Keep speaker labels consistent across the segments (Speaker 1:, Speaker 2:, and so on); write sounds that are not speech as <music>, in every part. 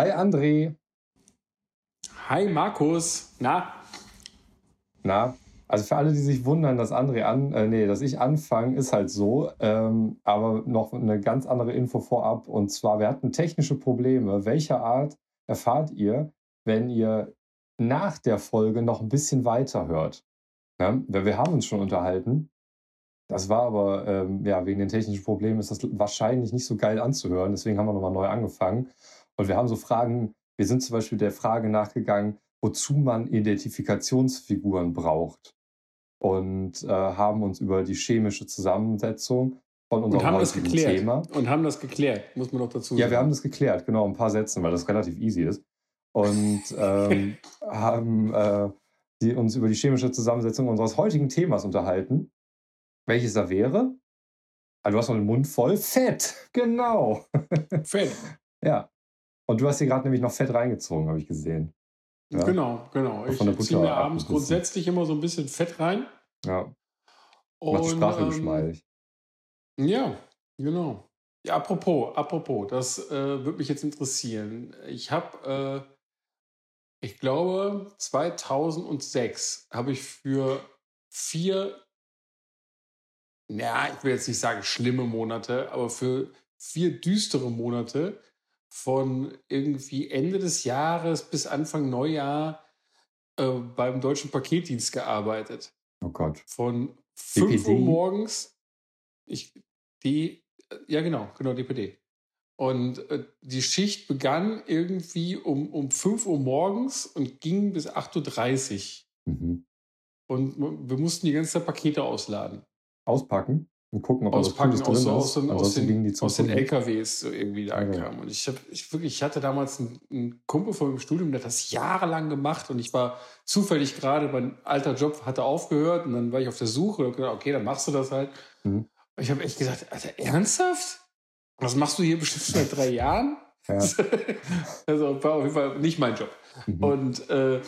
Speaker 1: Hi André.
Speaker 2: Hi Markus. Na?
Speaker 1: Na, also für alle, die sich wundern, dass André an, äh, nee, dass ich anfange, ist halt so. Ähm, aber noch eine ganz andere Info vorab. Und zwar, wir hatten technische Probleme. Welcher Art erfahrt ihr, wenn ihr nach der Folge noch ein bisschen weiter hört? Ja, wir haben uns schon unterhalten. Das war aber, ähm, ja, wegen den technischen Problemen ist das wahrscheinlich nicht so geil anzuhören. Deswegen haben wir nochmal neu angefangen. Und wir haben so Fragen, wir sind zum Beispiel der Frage nachgegangen, wozu man Identifikationsfiguren braucht. Und äh, haben uns über die chemische Zusammensetzung von unserem
Speaker 2: und haben das geklärt.
Speaker 1: Thema.
Speaker 2: Und haben das geklärt, muss man noch dazu sagen.
Speaker 1: Ja, wir haben das geklärt, genau, ein paar Sätzen, weil das relativ easy ist. Und <laughs> ähm, haben äh, die, uns über die chemische Zusammensetzung unseres heutigen Themas unterhalten. Welches da wäre? Also du hast noch den Mund voll. Fett, genau.
Speaker 2: Fett. <laughs>
Speaker 1: ja. Und du hast hier gerade nämlich noch Fett reingezogen, habe ich gesehen.
Speaker 2: Ja? Genau, genau. Ich ziehe mir abends grundsätzlich immer so ein bisschen Fett rein.
Speaker 1: Ja. Macht die Sprache ähm, geschmeidig.
Speaker 2: Ja, genau. Ja, apropos, apropos, das äh, würde mich jetzt interessieren. Ich habe, äh, ich glaube, 2006 habe ich für vier, ja, ich will jetzt nicht sagen schlimme Monate, aber für vier düstere Monate von irgendwie Ende des Jahres bis Anfang Neujahr äh, beim deutschen Paketdienst gearbeitet.
Speaker 1: Oh Gott.
Speaker 2: Von 5 Uhr morgens, ich, die, ja genau, genau, DPD. Und äh, die Schicht begann irgendwie um, um 5 Uhr morgens und ging bis 8.30 Uhr. Mhm. Und wir mussten die ganze Zeit Pakete ausladen.
Speaker 1: Auspacken? Und gucken, ob
Speaker 2: Auspacken das aus, drin aus, ist. aus, den, aus den LKWs so irgendwie da okay. ankam. Und ich, hab, ich, wirklich, ich hatte damals einen, einen Kumpel von dem Studium, der hat das jahrelang gemacht und ich war zufällig gerade, mein alter Job hatte aufgehört und dann war ich auf der Suche und gedacht, okay, dann machst du das halt. Mhm. Und ich habe echt gesagt, Alter, ernsthaft? Was machst du hier bestimmt seit drei Jahren? Ja. <laughs> also war auf jeden Fall nicht mein Job. Mhm. Und äh,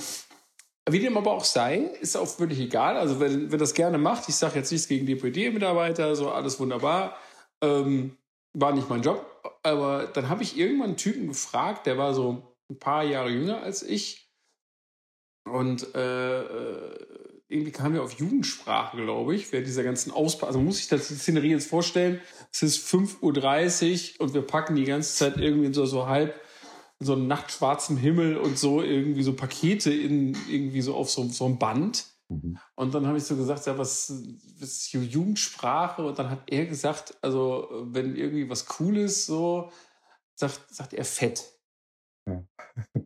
Speaker 2: wie dem aber auch sei, ist auch völlig egal. Also wenn, wenn das gerne macht, ich sage jetzt nichts gegen DPD-Mitarbeiter, so alles wunderbar. Ähm, war nicht mein Job. Aber dann habe ich irgendwann einen Typen gefragt, der war so ein paar Jahre jünger als ich. Und äh, äh irgendwie kam er auf Jugendsprache, glaube ich, während dieser ganzen Auspackung. Also muss ich das die Szenerie jetzt vorstellen, es ist 5.30 Uhr und wir packen die ganze Zeit irgendwie so, so halb so einem nachtschwarzen Himmel und so irgendwie so Pakete in irgendwie so auf so, so ein Band. Mhm. Und dann habe ich so gesagt, ja, was, was ist Jugendsprache? Und dann hat er gesagt, also wenn irgendwie was Cooles so, sagt, sagt er Fett.
Speaker 1: Ja.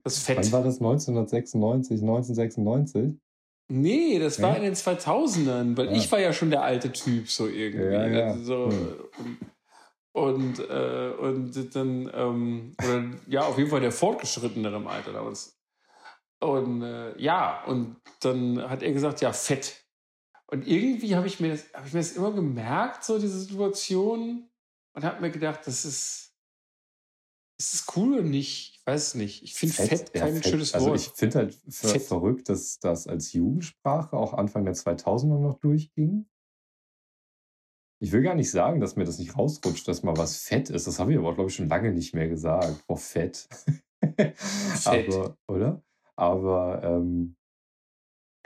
Speaker 1: Das Fett. Wann war das 1996, 1996?
Speaker 2: Nee, das war ja. in den 2000ern, weil ja. ich war ja schon der alte Typ so irgendwie. Also so, hm. Und, äh, und dann, ähm, oder, ja, auf jeden Fall der fortgeschrittenere im Alter damals. Und äh, ja, und dann hat er gesagt, ja, fett. Und irgendwie habe ich, mir das, hab ich mir das immer gemerkt, so diese Situation, und habe mir gedacht, das ist, ist das cool oder nicht? Ich weiß es nicht. Ich finde fett, fett, kein fett. schönes
Speaker 1: also Wort. Also ich finde halt ver verrückt, dass das als Jugendsprache auch Anfang der 2000er noch durchging. Ich will gar nicht sagen, dass mir das nicht rausrutscht, dass mal was fett ist. Das habe ich aber, glaube ich, schon lange nicht mehr gesagt. Boah, fett. <laughs> fett. aber, oder? Aber ähm,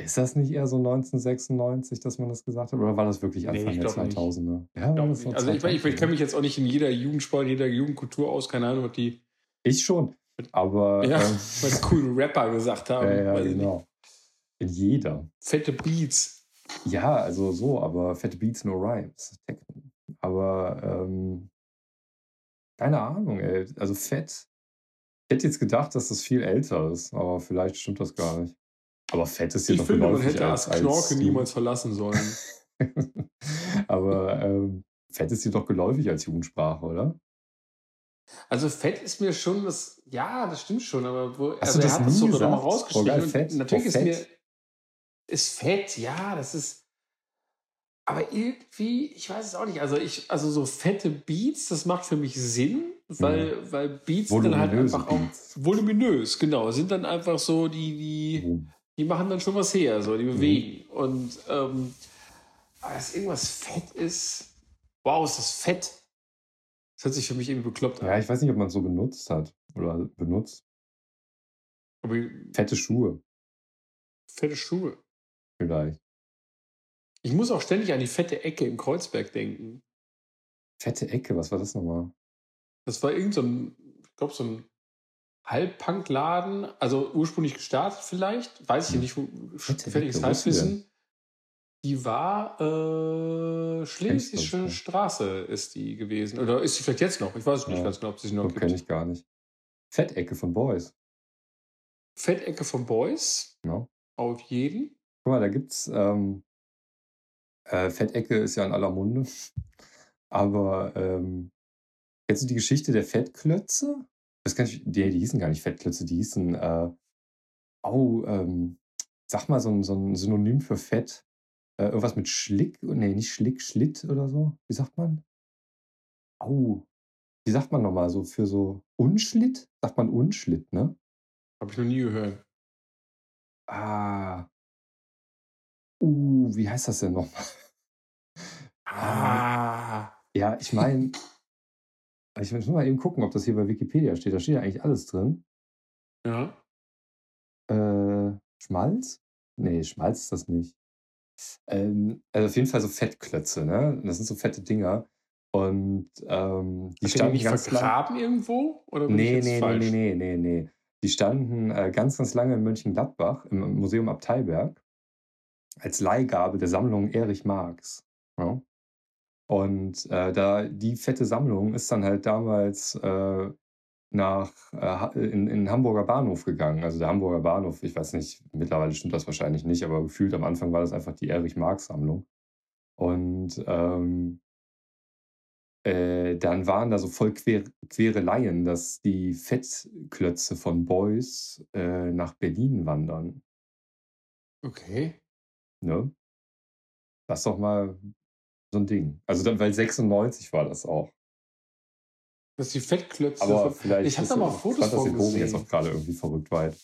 Speaker 1: ist das nicht eher so 1996, dass man das gesagt hat? Oder war das wirklich Anfang nee, der 2000er?
Speaker 2: Ja, das also ich, ich, ich kenne mich jetzt auch nicht in jeder Jugendsport, jeder Jugendkultur aus. Keine Ahnung, was die...
Speaker 1: Ich schon. Aber...
Speaker 2: Ja, ähm, <laughs> was coole Rapper gesagt <laughs> haben.
Speaker 1: Ja, ja genau. In jeder.
Speaker 2: Fette Beats.
Speaker 1: Ja, also so, aber fette Beats, no Rhymes. Aber ähm, keine Ahnung, ey. Also fett. Ich hätte jetzt gedacht, dass das viel älter ist, aber vielleicht stimmt das gar nicht. Aber fett ist hier
Speaker 2: ich
Speaker 1: doch
Speaker 2: finde, man hätte als, als Knorke niemals verlassen sollen. <laughs>
Speaker 1: aber ähm, fett ist hier doch geläufig als Jugendsprache, oder?
Speaker 2: Also fett ist mir schon das, ja, das stimmt schon, aber wo, Hast also er hat das so nochmal rausgeschrieben. Oh, geil, fett. Natürlich oh, ist mir ist fett, ja, das ist. Aber irgendwie, ich weiß es auch nicht. Also ich, also so fette Beats, das macht für mich Sinn, weil, mhm. weil Beats dann halt einfach auch voluminös, genau, sind dann einfach so, die, die, mhm. die machen dann schon was her, so, die mhm. bewegen. Mhm. Und ähm, aber dass irgendwas fett ist, wow, ist das fett. Das hört sich für mich irgendwie bekloppt
Speaker 1: an. Ja, ich weiß nicht, ob man es so benutzt hat oder benutzt. Aber fette Schuhe.
Speaker 2: Fette Schuhe.
Speaker 1: Vielleicht.
Speaker 2: Ich muss auch ständig an die fette Ecke im Kreuzberg denken.
Speaker 1: Fette Ecke, was war das nochmal?
Speaker 2: Das war irgend so ein, ich glaube, so ein Halbpunk-Laden, also ursprünglich gestartet vielleicht, weiß ich hm. nicht, wo gefälliges Halbwissen. Die war äh, Schlesische Straße ist die gewesen. Oder ist sie vielleicht jetzt noch? Ich weiß nicht ja. ganz genau, ob sie sie noch
Speaker 1: gibt. kenne ich gar nicht. Fettecke von Boys.
Speaker 2: Fettecke von Boys?
Speaker 1: Ja.
Speaker 2: Auf jeden.
Speaker 1: Guck mal, da gibt's ähm, äh, Fettecke ist ja in aller Munde. <laughs> Aber ähm, kennst du die Geschichte der Fettklötze? Das kann ich, die, die hießen gar nicht Fettklötze, die hießen, äh, oh, ähm, sag mal so ein, so ein Synonym für Fett. Äh, irgendwas mit Schlick, nee, nicht Schlick, Schlitt oder so. Wie sagt man? Au. Wie sagt man nochmal so für so Unschlitt? Sagt man Unschlitt, ne?
Speaker 2: Habe ich noch nie gehört.
Speaker 1: Ah. Uh, wie heißt das denn nochmal?
Speaker 2: Ah.
Speaker 1: Ja, ich meine, ich muss mal eben gucken, ob das hier bei Wikipedia steht. Da steht ja eigentlich alles drin.
Speaker 2: Ja.
Speaker 1: Äh, Schmalz? Nee, Schmalz ist das nicht. Ähm, also auf jeden Fall so Fettklötze, ne? Das sind so fette Dinger. Und ähm,
Speaker 2: die Hat standen die ganz vergraben lang... irgendwo? Oder
Speaker 1: nee, nee, nee, nee, nee, nee, nee. Die standen äh, ganz, ganz lange in Mönchengladbach im Museum Abteiberg als Leihgabe der Sammlung Erich Marx. Ja? Und äh, da die fette Sammlung ist dann halt damals äh, nach äh, in, in Hamburger Bahnhof gegangen. Also der Hamburger Bahnhof, ich weiß nicht, mittlerweile stimmt das wahrscheinlich nicht, aber gefühlt am Anfang war das einfach die Erich Marx Sammlung. Und ähm, äh, dann waren da so voll quer, Quereleien, dass die Fettklötze von Beuys äh, nach Berlin wandern.
Speaker 2: Okay.
Speaker 1: Ne? Das ist doch mal so ein Ding. Also dann, weil 96 war das auch.
Speaker 2: Das ist die Fettklötze.
Speaker 1: Aber vielleicht
Speaker 2: ich habe da mal Fotos
Speaker 1: von gesehen. Bogen jetzt auch gerade irgendwie verrückt weit.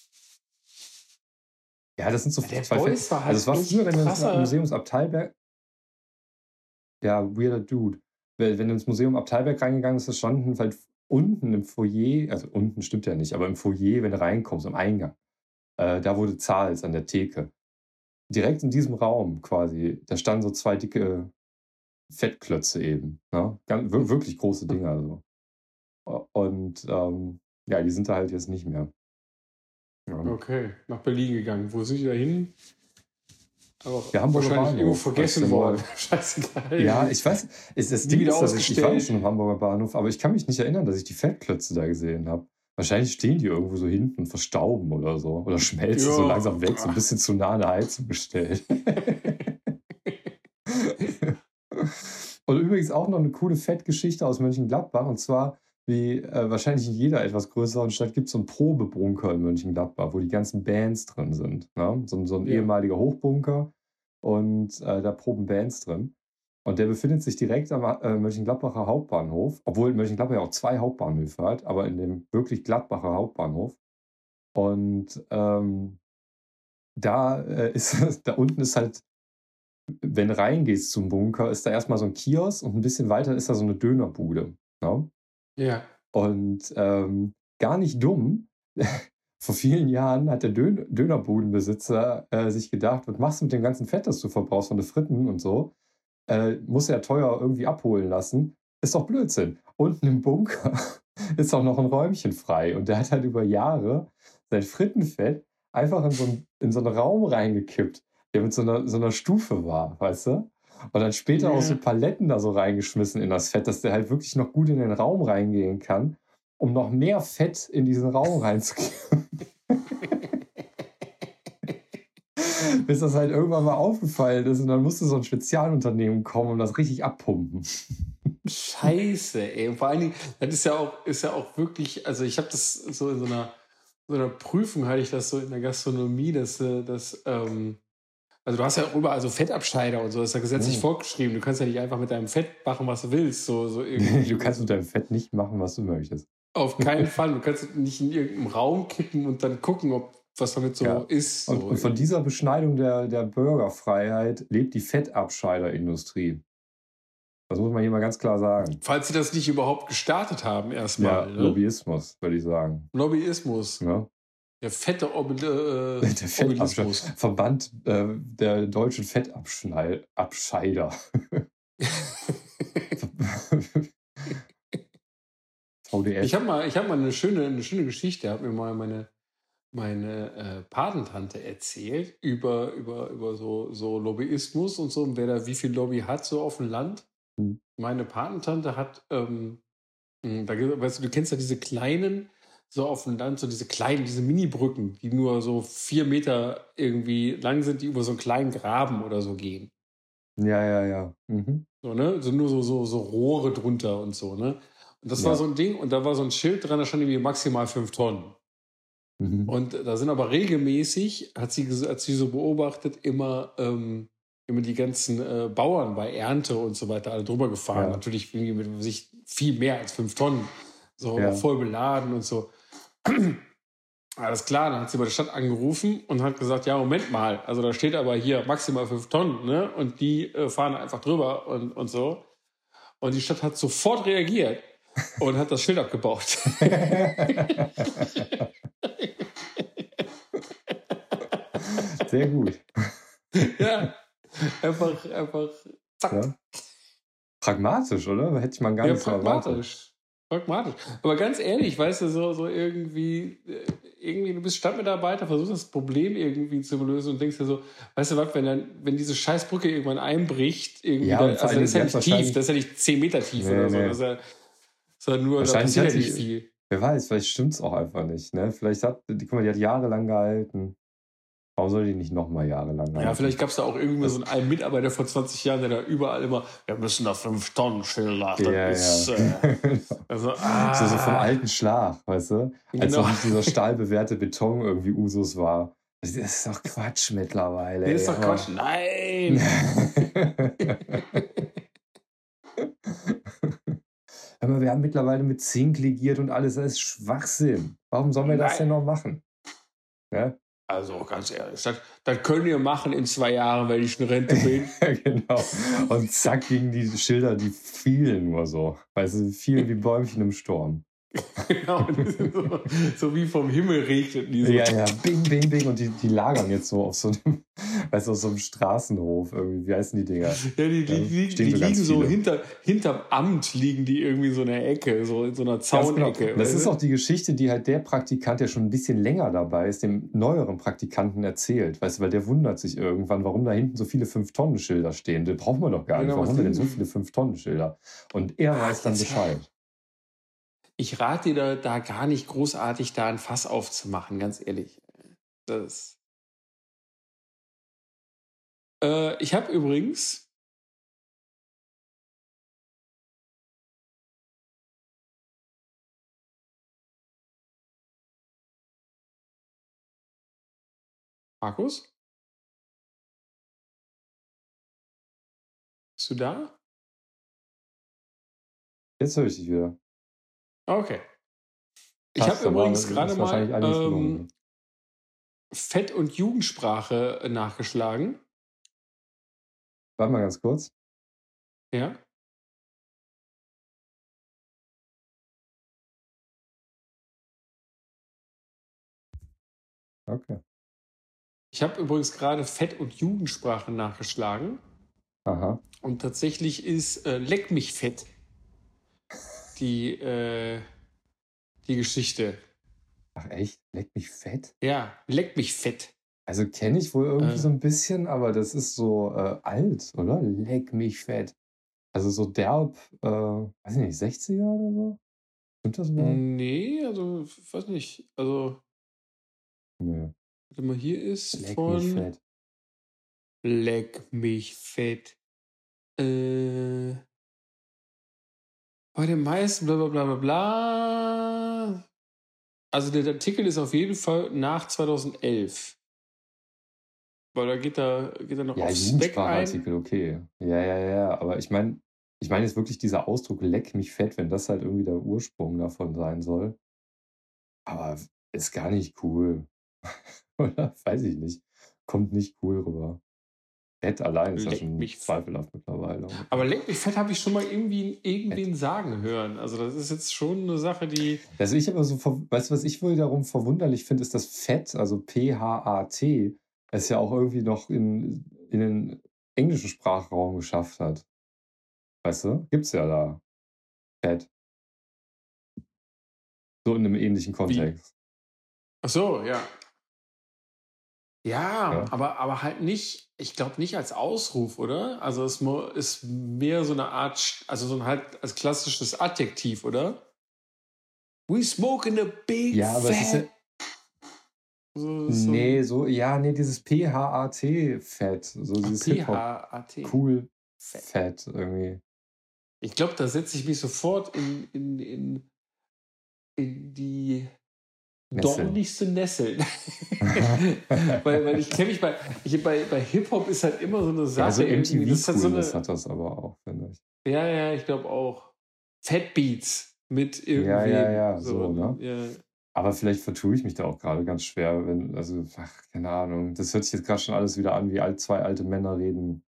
Speaker 1: Ja, das sind so
Speaker 2: ja, zwei Fett. War halt
Speaker 1: also es war früher, wenn du ins Museumsabteilberg. Ja, weirder Dude. Wenn du ins Museum Abteilberg reingegangen bist, standen halt unten im Foyer, also unten stimmt ja nicht, aber im Foyer, wenn du reinkommst, am Eingang, äh, da wo du zahlst, an der Theke. Direkt in diesem Raum quasi, da standen so zwei dicke Fettklötze eben. Ne? Ganz, wirklich große Dinge. Also. Und ähm, ja, die sind da halt jetzt nicht mehr.
Speaker 2: Ja. Okay, nach Berlin gegangen. Wo sind die da hin?
Speaker 1: Aber ja, Hamburger
Speaker 2: wahrscheinlich Bahnhof, irgendwo vergessen worden. <laughs>
Speaker 1: Scheißegal. Ja, ich weiß, ist das Ding ist, dass ich, ich war schon im Hamburger Bahnhof, aber ich kann mich nicht erinnern, dass ich die Fettklötze da gesehen habe. Wahrscheinlich stehen die irgendwo so hinten und verstauben oder so. Oder schmelzen jo. so langsam weg, so ein bisschen zu nah an der Heizung gestellt. <laughs> und übrigens auch noch eine coole Fettgeschichte aus Mönchengladbach. Und zwar, wie äh, wahrscheinlich in jeder etwas größeren Stadt gibt es so einen Probebunker in Mönchengladbach, wo die ganzen Bands drin sind. Ne? So, so ein ja. ehemaliger Hochbunker und äh, da proben Bands drin. Und der befindet sich direkt am äh, Mönchengladbacher Hauptbahnhof, obwohl Mönchengladbach ja auch zwei Hauptbahnhöfe hat, aber in dem wirklich Gladbacher Hauptbahnhof. Und ähm, da äh, ist, <laughs> da unten ist halt, wenn du reingehst zum Bunker, ist da erstmal so ein Kiosk und ein bisschen weiter ist da so eine Dönerbude. Ne?
Speaker 2: Ja.
Speaker 1: Und ähm, gar nicht dumm. <laughs> Vor vielen Jahren hat der Dön Dönerbudenbesitzer äh, sich gedacht, was machst du mit dem ganzen Fett, das du verbrauchst von den Fritten und so? Äh, muss er teuer irgendwie abholen lassen. Ist doch Blödsinn. Unten im Bunker <laughs> ist auch noch ein Räumchen frei. Und der hat halt über Jahre sein Frittenfett einfach in so, einen, in so einen Raum reingekippt, der mit so einer, so einer Stufe war, weißt du? Und dann später yeah. auch so Paletten da so reingeschmissen in das Fett, dass der halt wirklich noch gut in den Raum reingehen kann, um noch mehr Fett in diesen Raum reinzukippen. <laughs> bis das halt irgendwann mal aufgefallen ist und dann musste so ein Spezialunternehmen kommen und das richtig abpumpen.
Speaker 2: Scheiße, ey. Und vor allen Dingen, das ist ja auch, ist ja auch wirklich, also ich habe das so in so einer, so einer Prüfung hatte ich das so in der Gastronomie, dass, äh, dass ähm, also du hast ja auch überall so Fettabscheider und so, das ist ja gesetzlich oh. vorgeschrieben. Du kannst ja nicht einfach mit deinem Fett machen, was du willst. So, so
Speaker 1: irgendwie. <laughs> du kannst mit deinem Fett nicht machen, was du möchtest.
Speaker 2: Auf keinen Fall. Du kannst nicht in irgendeinem Raum kippen und dann gucken, ob was damit so ja. ist. So
Speaker 1: und, und, von dieser Beschneidung der, der Bürgerfreiheit lebt die Fettabscheiderindustrie. Das muss man hier mal ganz klar sagen.
Speaker 2: Falls sie das nicht überhaupt gestartet haben, erstmal.
Speaker 1: Ja, ne? Lobbyismus, würde ich sagen.
Speaker 2: Lobbyismus.
Speaker 1: Ja.
Speaker 2: Der fette Ob
Speaker 1: äh, <laughs> der Fettabscheider. Verband äh, der deutschen Fettabscheider.
Speaker 2: VDS. <laughs> Ich habe mal, hab mal eine, schöne, eine schöne Geschichte, hat mir mal meine, meine äh, Patentante erzählt über, über, über so, so Lobbyismus und so und wer da wie viel Lobby hat so auf dem Land. Hm. Meine Patentante hat, ähm, hm, da, weißt du, du kennst ja diese kleinen, so auf dem Land, so diese kleinen, diese Mini-Brücken, die nur so vier Meter irgendwie lang sind, die über so einen kleinen Graben oder so gehen.
Speaker 1: Ja, ja, ja. Mhm.
Speaker 2: So, ne? So nur so, so, so Rohre drunter und so, ne? Und das ja. war so ein Ding und da war so ein Schild dran, da stand irgendwie maximal fünf Tonnen. Mhm. Und da sind aber regelmäßig, hat sie, hat sie so beobachtet, immer, ähm, immer die ganzen äh, Bauern bei Ernte und so weiter alle drüber gefahren. Ja. Natürlich mit sich viel mehr als fünf Tonnen. So ja. voll beladen und so. Alles klar, dann hat sie bei der Stadt angerufen und hat gesagt, ja, Moment mal, also da steht aber hier maximal fünf Tonnen, ne? Und die äh, fahren einfach drüber und, und so. Und die Stadt hat sofort reagiert und hat das Schild abgebaut. <laughs> <laughs>
Speaker 1: Sehr gut. <laughs>
Speaker 2: Ja, einfach, einfach, zack. Ja.
Speaker 1: Pragmatisch, oder? Hätte ich mal gar nicht
Speaker 2: ja, pragmatisch. Pragmatisch. Aber ganz ehrlich, weißt du, so, so irgendwie, äh, irgendwie, du bist Stadtmitarbeiter, versuchst das Problem irgendwie zu lösen und denkst dir so, weißt du was, wenn dann, wenn diese Scheißbrücke irgendwann einbricht, irgendwie, ja, da, also das ist ja nicht tief, das ist ja nicht 10 Meter tief nee, oder so. Nee. Das ist ja, sondern nur, da passiert ja nicht viel.
Speaker 1: Wer weiß, vielleicht stimmt es auch einfach nicht. Ne? Vielleicht hat, guck mal, die hat jahrelang gehalten. Warum soll die nicht nochmal jahrelang?
Speaker 2: Ja, vielleicht gab es da auch irgendwie so einen Mitarbeiter vor 20 Jahren, der da überall immer, wir müssen da 5 Tonnen Schilder. Ja, ist, ja. Äh, <laughs>
Speaker 1: also, ah. so, so vom ah. alten Schlag, weißt du? Als genau. noch dieser <laughs> stahlbewehrte Beton irgendwie Usus war. Das ist doch Quatsch mittlerweile.
Speaker 2: Das ist doch Quatsch. Nein! <laughs>
Speaker 1: Aber wir haben mittlerweile mit Zink ligiert und alles, das ist Schwachsinn. Warum sollen wir Nein. das denn noch machen?
Speaker 2: Ja? Also ganz ehrlich, das, das könnt ihr machen in zwei Jahren, wenn ich in Rente <laughs> bin.
Speaker 1: genau. Und zack gingen die Schilder, die fielen nur so. Weißt du, fielen wie Bäumchen im Sturm. <laughs>
Speaker 2: genau, so, so, wie vom Himmel regnet die so.
Speaker 1: Ja, ja, <laughs> bing, bing, bing. Und die, die lagern jetzt so auf so einem, <laughs> weißt du, auf so einem Straßenhof irgendwie. Wie heißen die Dinger?
Speaker 2: Ja, die, die, die, die so liegen so hinter, hinterm Amt, liegen die irgendwie so in der Ecke, so in so einer Zaunecke.
Speaker 1: Genau. Das ist auch die Geschichte, die halt der Praktikant, der schon ein bisschen länger dabei ist, dem neueren Praktikanten erzählt. Weißt du, weil der wundert sich irgendwann, warum da hinten so viele 5-Tonnen-Schilder stehen. Den brauchen wir doch gar nicht. Genau, warum haben wir denn so viele 5-Tonnen-Schilder? Und er weiß dann Bescheid
Speaker 2: ich rate dir da, gar nicht großartig da ein Fass aufzumachen, ganz ehrlich. Das. Äh, ich habe übrigens. Markus? Bist du da?
Speaker 1: Jetzt höre ich dich wieder.
Speaker 2: Okay. Ich habe übrigens gerade mal ähm, Fett- und Jugendsprache äh, nachgeschlagen.
Speaker 1: Warte mal ganz kurz.
Speaker 2: Ja.
Speaker 1: Okay.
Speaker 2: Ich habe übrigens gerade Fett- und Jugendsprache nachgeschlagen.
Speaker 1: Aha.
Speaker 2: Und tatsächlich ist äh, Leck mich fett die, äh, die Geschichte.
Speaker 1: Ach echt? Leck mich fett?
Speaker 2: Ja, leck mich fett.
Speaker 1: Also kenne ich wohl irgendwie äh. so ein bisschen, aber das ist so äh, alt, oder? Leck mich fett. Also so derb, äh, weiß ich nicht, 60er oder so? Stimmt das mal?
Speaker 2: Nee, also, weiß nicht. Also.
Speaker 1: Nee.
Speaker 2: Warte mal, hier ist
Speaker 1: Leck
Speaker 2: von.
Speaker 1: Mich fett.
Speaker 2: Leck mich fett. Äh bei den meisten, bla bla bla bla bla. Also der Artikel ist auf jeden Fall nach 2011. Weil da geht er, geht er noch
Speaker 1: ja, aufs Spec ein. okay. Ja, ja, ja. Aber ich meine, ich meine jetzt wirklich dieser Ausdruck leck mich fett, wenn das halt irgendwie der Ursprung davon sein soll. Aber ist gar nicht cool. <laughs> Oder? Weiß ich nicht. Kommt nicht cool rüber. Fett allein ist ja schon mich zweifelhaft mittlerweile.
Speaker 2: Aber Leck mich fett habe ich schon mal irgendwie irgendwen fett. sagen hören. Also das ist jetzt schon eine Sache, die.
Speaker 1: Also ich aber so, weißt du, was ich wohl darum verwunderlich finde, ist das Fett, also P-H-A-T, es ja auch irgendwie noch in, in den englischen Sprachraum geschafft hat. Weißt du? Gibt's ja da. Fett. So in einem ähnlichen Kontext. Wie?
Speaker 2: Ach so, ja. Ja, ja, Aber, aber halt nicht, ich glaube nicht als Ausruf, oder? Also es ist mehr so eine Art, also so ein halt als klassisches Adjektiv, oder? We smoke in a big
Speaker 1: Ja, aber es ist ja, so, so. Nee, so, ja, nee, dieses P-H-A-T-Fett. So dieses P-H-A-T. Cool Fett irgendwie.
Speaker 2: Ich glaube, da setze ich mich sofort in, in, in, in die. Dornigste Nesseln. <laughs> weil, weil ich kenne mich bei, ich, bei, bei Hip-Hop ist halt immer so eine Sache. Ja, so
Speaker 1: MTV das hat, so eine, hat das aber auch, finde ich.
Speaker 2: Ja, ja, ich glaube auch. Fat Beats mit irgendwie. Ja,
Speaker 1: ja, ja, so, so ne? Ja. Aber vielleicht vertue ich mich da auch gerade ganz schwer, wenn, also, ach, keine Ahnung. Das hört sich jetzt gerade schon alles wieder an, wie alt, zwei alte Männer reden.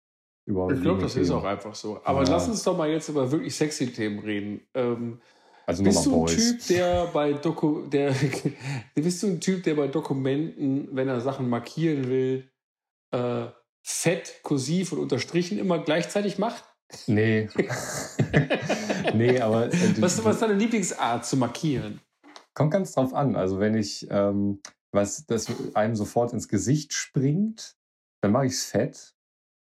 Speaker 2: Über ich glaube, das ist auch einfach so. Aber ja. lass uns doch mal jetzt über wirklich sexy Themen reden. Ähm, also bist du ein Typ, der bei Doku, der, <laughs> bist du ein Typ, der bei Dokumenten, wenn er Sachen markieren will, äh, fett, kursiv und unterstrichen immer gleichzeitig macht?
Speaker 1: Nee. <laughs> nee, aber.
Speaker 2: Äh, was, was ist deine Lieblingsart zu markieren?
Speaker 1: Kommt ganz drauf an. Also, wenn ich ähm, was, das einem sofort ins Gesicht springt, dann mache ich es fett.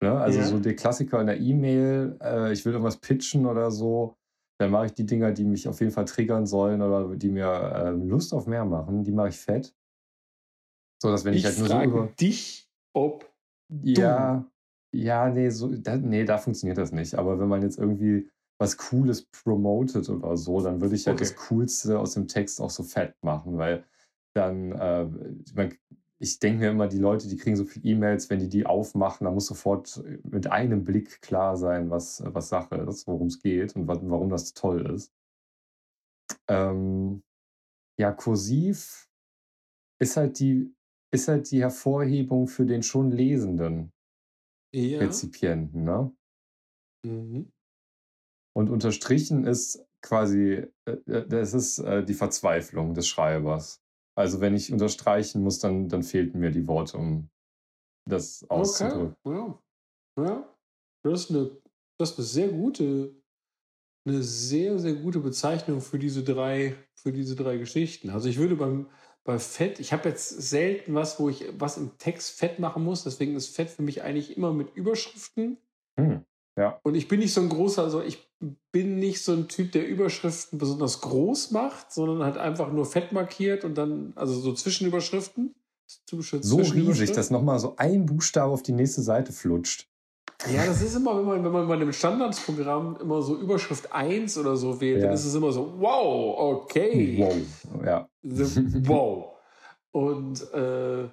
Speaker 1: Ne? Also, ja. so der Klassiker in der E-Mail, äh, ich will irgendwas pitchen oder so dann mache ich die Dinger, die mich auf jeden Fall triggern sollen oder die mir ähm, Lust auf mehr machen, die mache ich fett. So dass wenn ich, ich halt nur
Speaker 2: frage so über dich, ob
Speaker 1: ja, du. ja, nee, so, da, nee, da funktioniert das nicht. Aber wenn man jetzt irgendwie was Cooles promotet oder so, dann würde ich halt okay. das Coolste aus dem Text auch so fett machen, weil dann, äh, man, ich denke mir immer, die Leute, die kriegen so viele E-Mails, wenn die die aufmachen, da muss sofort mit einem Blick klar sein, was, was Sache ist, worum es geht und warum das toll ist. Ähm, ja, kursiv ist halt die, ist halt die Hervorhebung für den schon lesenden ja. Rezipienten, ne? Mhm. Und unterstrichen ist quasi, äh, äh, das ist äh, die Verzweiflung des Schreibers. Also wenn ich unterstreichen muss, dann, dann fehlten mir die Worte, um das auszudrücken.
Speaker 2: Okay. Ja. ja. Das, ist eine, das ist eine sehr gute, eine sehr, sehr gute Bezeichnung für diese drei, für diese drei Geschichten. Also ich würde beim, bei Fett, ich habe jetzt selten was, wo ich was im Text fett machen muss, deswegen ist Fett für mich eigentlich immer mit Überschriften.
Speaker 1: Hm. Ja.
Speaker 2: Und ich bin nicht so ein großer, also ich bin nicht so ein Typ, der Überschriften besonders groß macht, sondern halt einfach nur fett markiert und dann, also so Zwischenüberschriften.
Speaker 1: So riesig, dass nochmal so ein Buchstabe auf die nächste Seite flutscht.
Speaker 2: Ja, das ist immer, wenn man, wenn man bei einem Standardsprogramm immer so Überschrift 1 oder so wählt, ja. dann ist es immer so, wow, okay.
Speaker 1: Wow, ja.
Speaker 2: wow. Und äh,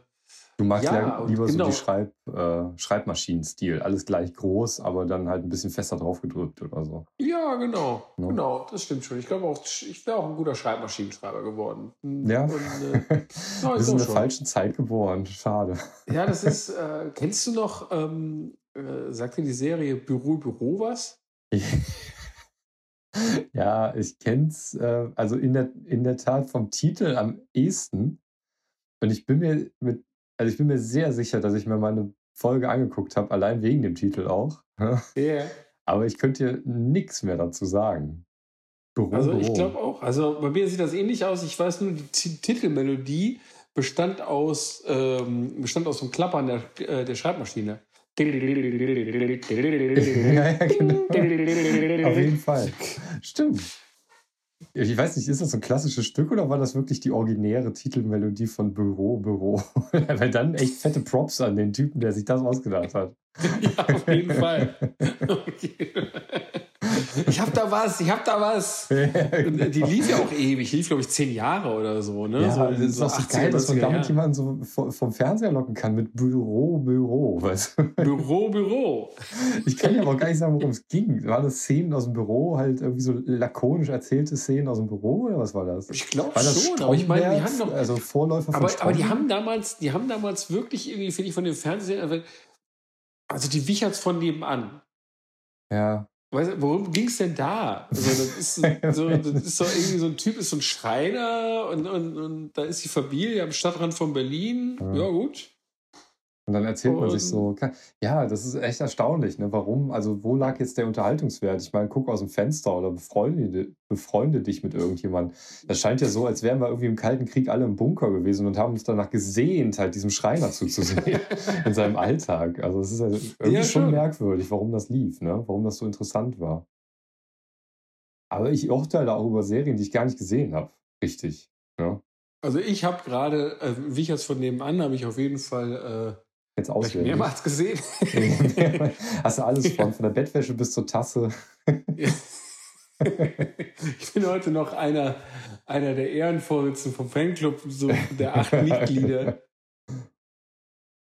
Speaker 1: Du magst ja, ja lieber genau. so die Schreib, äh, Schreibmaschinen-Stil. Alles gleich groß, aber dann halt ein bisschen fester drauf gedrückt oder so.
Speaker 2: Ja, genau. No? Genau, das stimmt schon. Ich glaube auch, ich wäre auch ein guter Schreibmaschinenschreiber geworden.
Speaker 1: Ja. Und, äh, <laughs> no, sind in der falschen Zeit geboren. Schade.
Speaker 2: Ja, das ist, <laughs> äh, kennst du noch, ähm, äh, sagt dir die Serie Büro, Büro was? <laughs>
Speaker 1: ja, ich kenn's, äh, also in der, in der Tat vom Titel am ehesten. Und ich bin mir mit also ich bin mir sehr sicher, dass ich mir mal eine Folge angeguckt habe, allein wegen dem Titel auch.
Speaker 2: Yeah.
Speaker 1: Aber ich könnte dir nichts mehr dazu sagen.
Speaker 2: Büro, also ich glaube auch. Also bei mir sieht das ähnlich aus. Ich weiß nur, die Titelmelodie bestand aus, ähm, bestand aus dem Klappern der, äh, der Schreibmaschine. <laughs> ja,
Speaker 1: ja, genau. <laughs> Auf jeden Fall. Stimmt. Ich weiß nicht, ist das so ein klassisches Stück oder war das wirklich die originäre Titelmelodie von Büro, Büro? <laughs> Weil dann echt fette Props an den Typen, der sich das ausgedacht hat. <laughs>
Speaker 2: Ja, auf jeden Fall. <laughs> Okay. <laughs> Ich hab da was, ich hab da was. <laughs> Und die lief ja auch ewig, lief, glaube ich, zehn Jahre oder so. Ne?
Speaker 1: Ja,
Speaker 2: so,
Speaker 1: das ist so doch so geil, dass man damit jemanden so vom Fernseher locken kann mit Büro, Büro. Weißt du?
Speaker 2: Büro, Büro.
Speaker 1: Ich kann ja aber auch gar nicht sagen, worum es ging. War das Szenen aus dem Büro, halt irgendwie so lakonisch erzählte Szenen aus dem Büro oder was war das?
Speaker 2: Ich glaube schon, aber ich meine, die haben noch.
Speaker 1: Also Vorläufer
Speaker 2: von aber, aber die haben damals, die haben damals wirklich irgendwie, finde ich, von den Fernsehern Also die Wicherts von nebenan.
Speaker 1: Ja.
Speaker 2: Weißt du, worum ging es denn da? Also das, ist so, <laughs> das ist doch irgendwie so ein Typ, ist so ein Schreiner und, und, und da ist die Familie am Stadtrand von Berlin. Ja, ja gut.
Speaker 1: Und dann erzählt man sich so, ja, das ist echt erstaunlich, ne? Warum? Also, wo lag jetzt der Unterhaltungswert? Ich meine, guck aus dem Fenster oder befreunde, befreunde dich mit irgendjemandem. Das scheint ja so, als wären wir irgendwie im Kalten Krieg alle im Bunker gewesen und haben uns danach gesehnt, halt diesem Schreiner zuzusehen <laughs> in seinem Alltag. Also, es ist ja irgendwie ja, schon merkwürdig, warum das lief, ne? Warum das so interessant war. Aber ich urteile auch über Serien, die ich gar nicht gesehen habe. Richtig. Ja.
Speaker 2: Also ich habe gerade, äh, wie ich jetzt von nebenan, habe ich auf jeden Fall äh,
Speaker 1: Jetzt auswählen.
Speaker 2: Mehrmals gesehen. <laughs>
Speaker 1: Hast du alles von, von der Bettwäsche bis zur Tasse.
Speaker 2: ich bin heute noch einer, einer der Ehrenvorsitzenden vom Fanclub, so der acht <laughs> Mitglieder.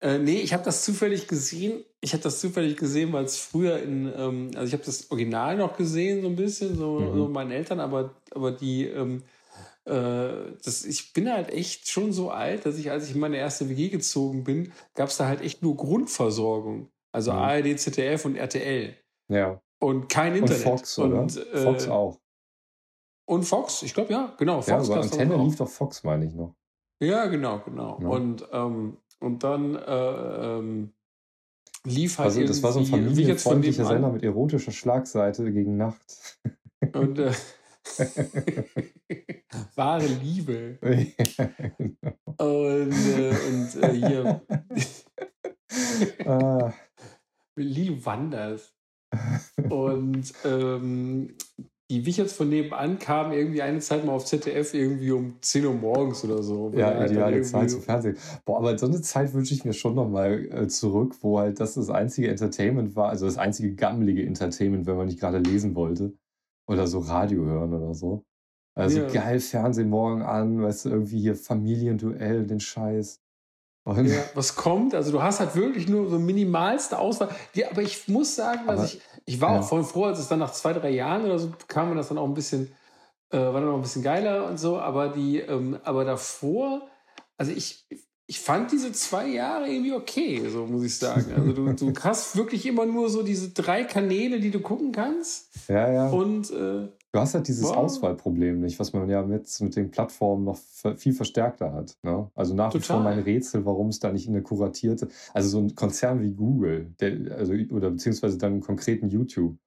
Speaker 2: Äh, nee, ich habe das zufällig gesehen. Ich habe das zufällig gesehen, weil es früher in, ähm, also ich habe das Original noch gesehen, so ein bisschen, so, mhm. so meinen Eltern, aber, aber die, ähm, äh, das, ich bin halt echt schon so alt, dass ich, als ich in meine erste WG gezogen bin, gab es da halt echt nur Grundversorgung. Also mhm. ARD, ZDF und RTL.
Speaker 1: Ja.
Speaker 2: Und kein Internet.
Speaker 1: Und Fox, oder? Und, äh, Fox auch.
Speaker 2: Und Fox, ich glaube ja, genau.
Speaker 1: Fox ja, aber Antenne lief doch Fox, meine ich noch.
Speaker 2: Ja, genau, genau. Ja. Und, ähm, und dann äh, ähm, lief halt.
Speaker 1: Also, das war so ein familienfreundlicher Sender mit erotischer Schlagseite gegen Nacht.
Speaker 2: Und äh, <laughs> <laughs> Wahre Liebe. Ja, genau. Und, äh, und äh, hier. <laughs> ah. Lil Wanders. Und ähm, die Wicherts von nebenan kamen irgendwie eine Zeit mal auf ZDF irgendwie um 10 Uhr morgens oder so.
Speaker 1: Ja, ideale Zeit zum Fernsehen. Boah, aber so eine Zeit wünsche ich mir schon nochmal äh, zurück, wo halt das das einzige Entertainment war, also das einzige gammelige Entertainment, wenn man nicht gerade lesen wollte. Oder so Radio hören oder so. Also ja. geil, Fernsehen morgen an, weißt du, irgendwie hier Familienduell, den Scheiß.
Speaker 2: Und ja, was kommt? Also du hast halt wirklich nur so minimalste Auswahl. Die, aber ich muss sagen, dass aber, ich, ich war ja. auch voll froh, als es dann nach zwei, drei Jahren oder so kam mir das dann auch ein bisschen, äh, war dann auch ein bisschen geiler und so. Aber die, ähm, aber davor, also ich, ich fand diese zwei Jahre irgendwie okay, so muss ich sagen. Also du, du <laughs> hast wirklich immer nur so diese drei Kanäle, die du gucken kannst.
Speaker 1: Ja, ja.
Speaker 2: Und äh,
Speaker 1: du hast halt dieses wow. Auswahlproblem nicht, was man ja mit, mit den Plattformen noch viel verstärkter hat. Ne? Also nach wie vor mein Rätsel, warum es da nicht eine kuratierte, also so ein Konzern wie Google, der, also oder beziehungsweise dann konkreten YouTube,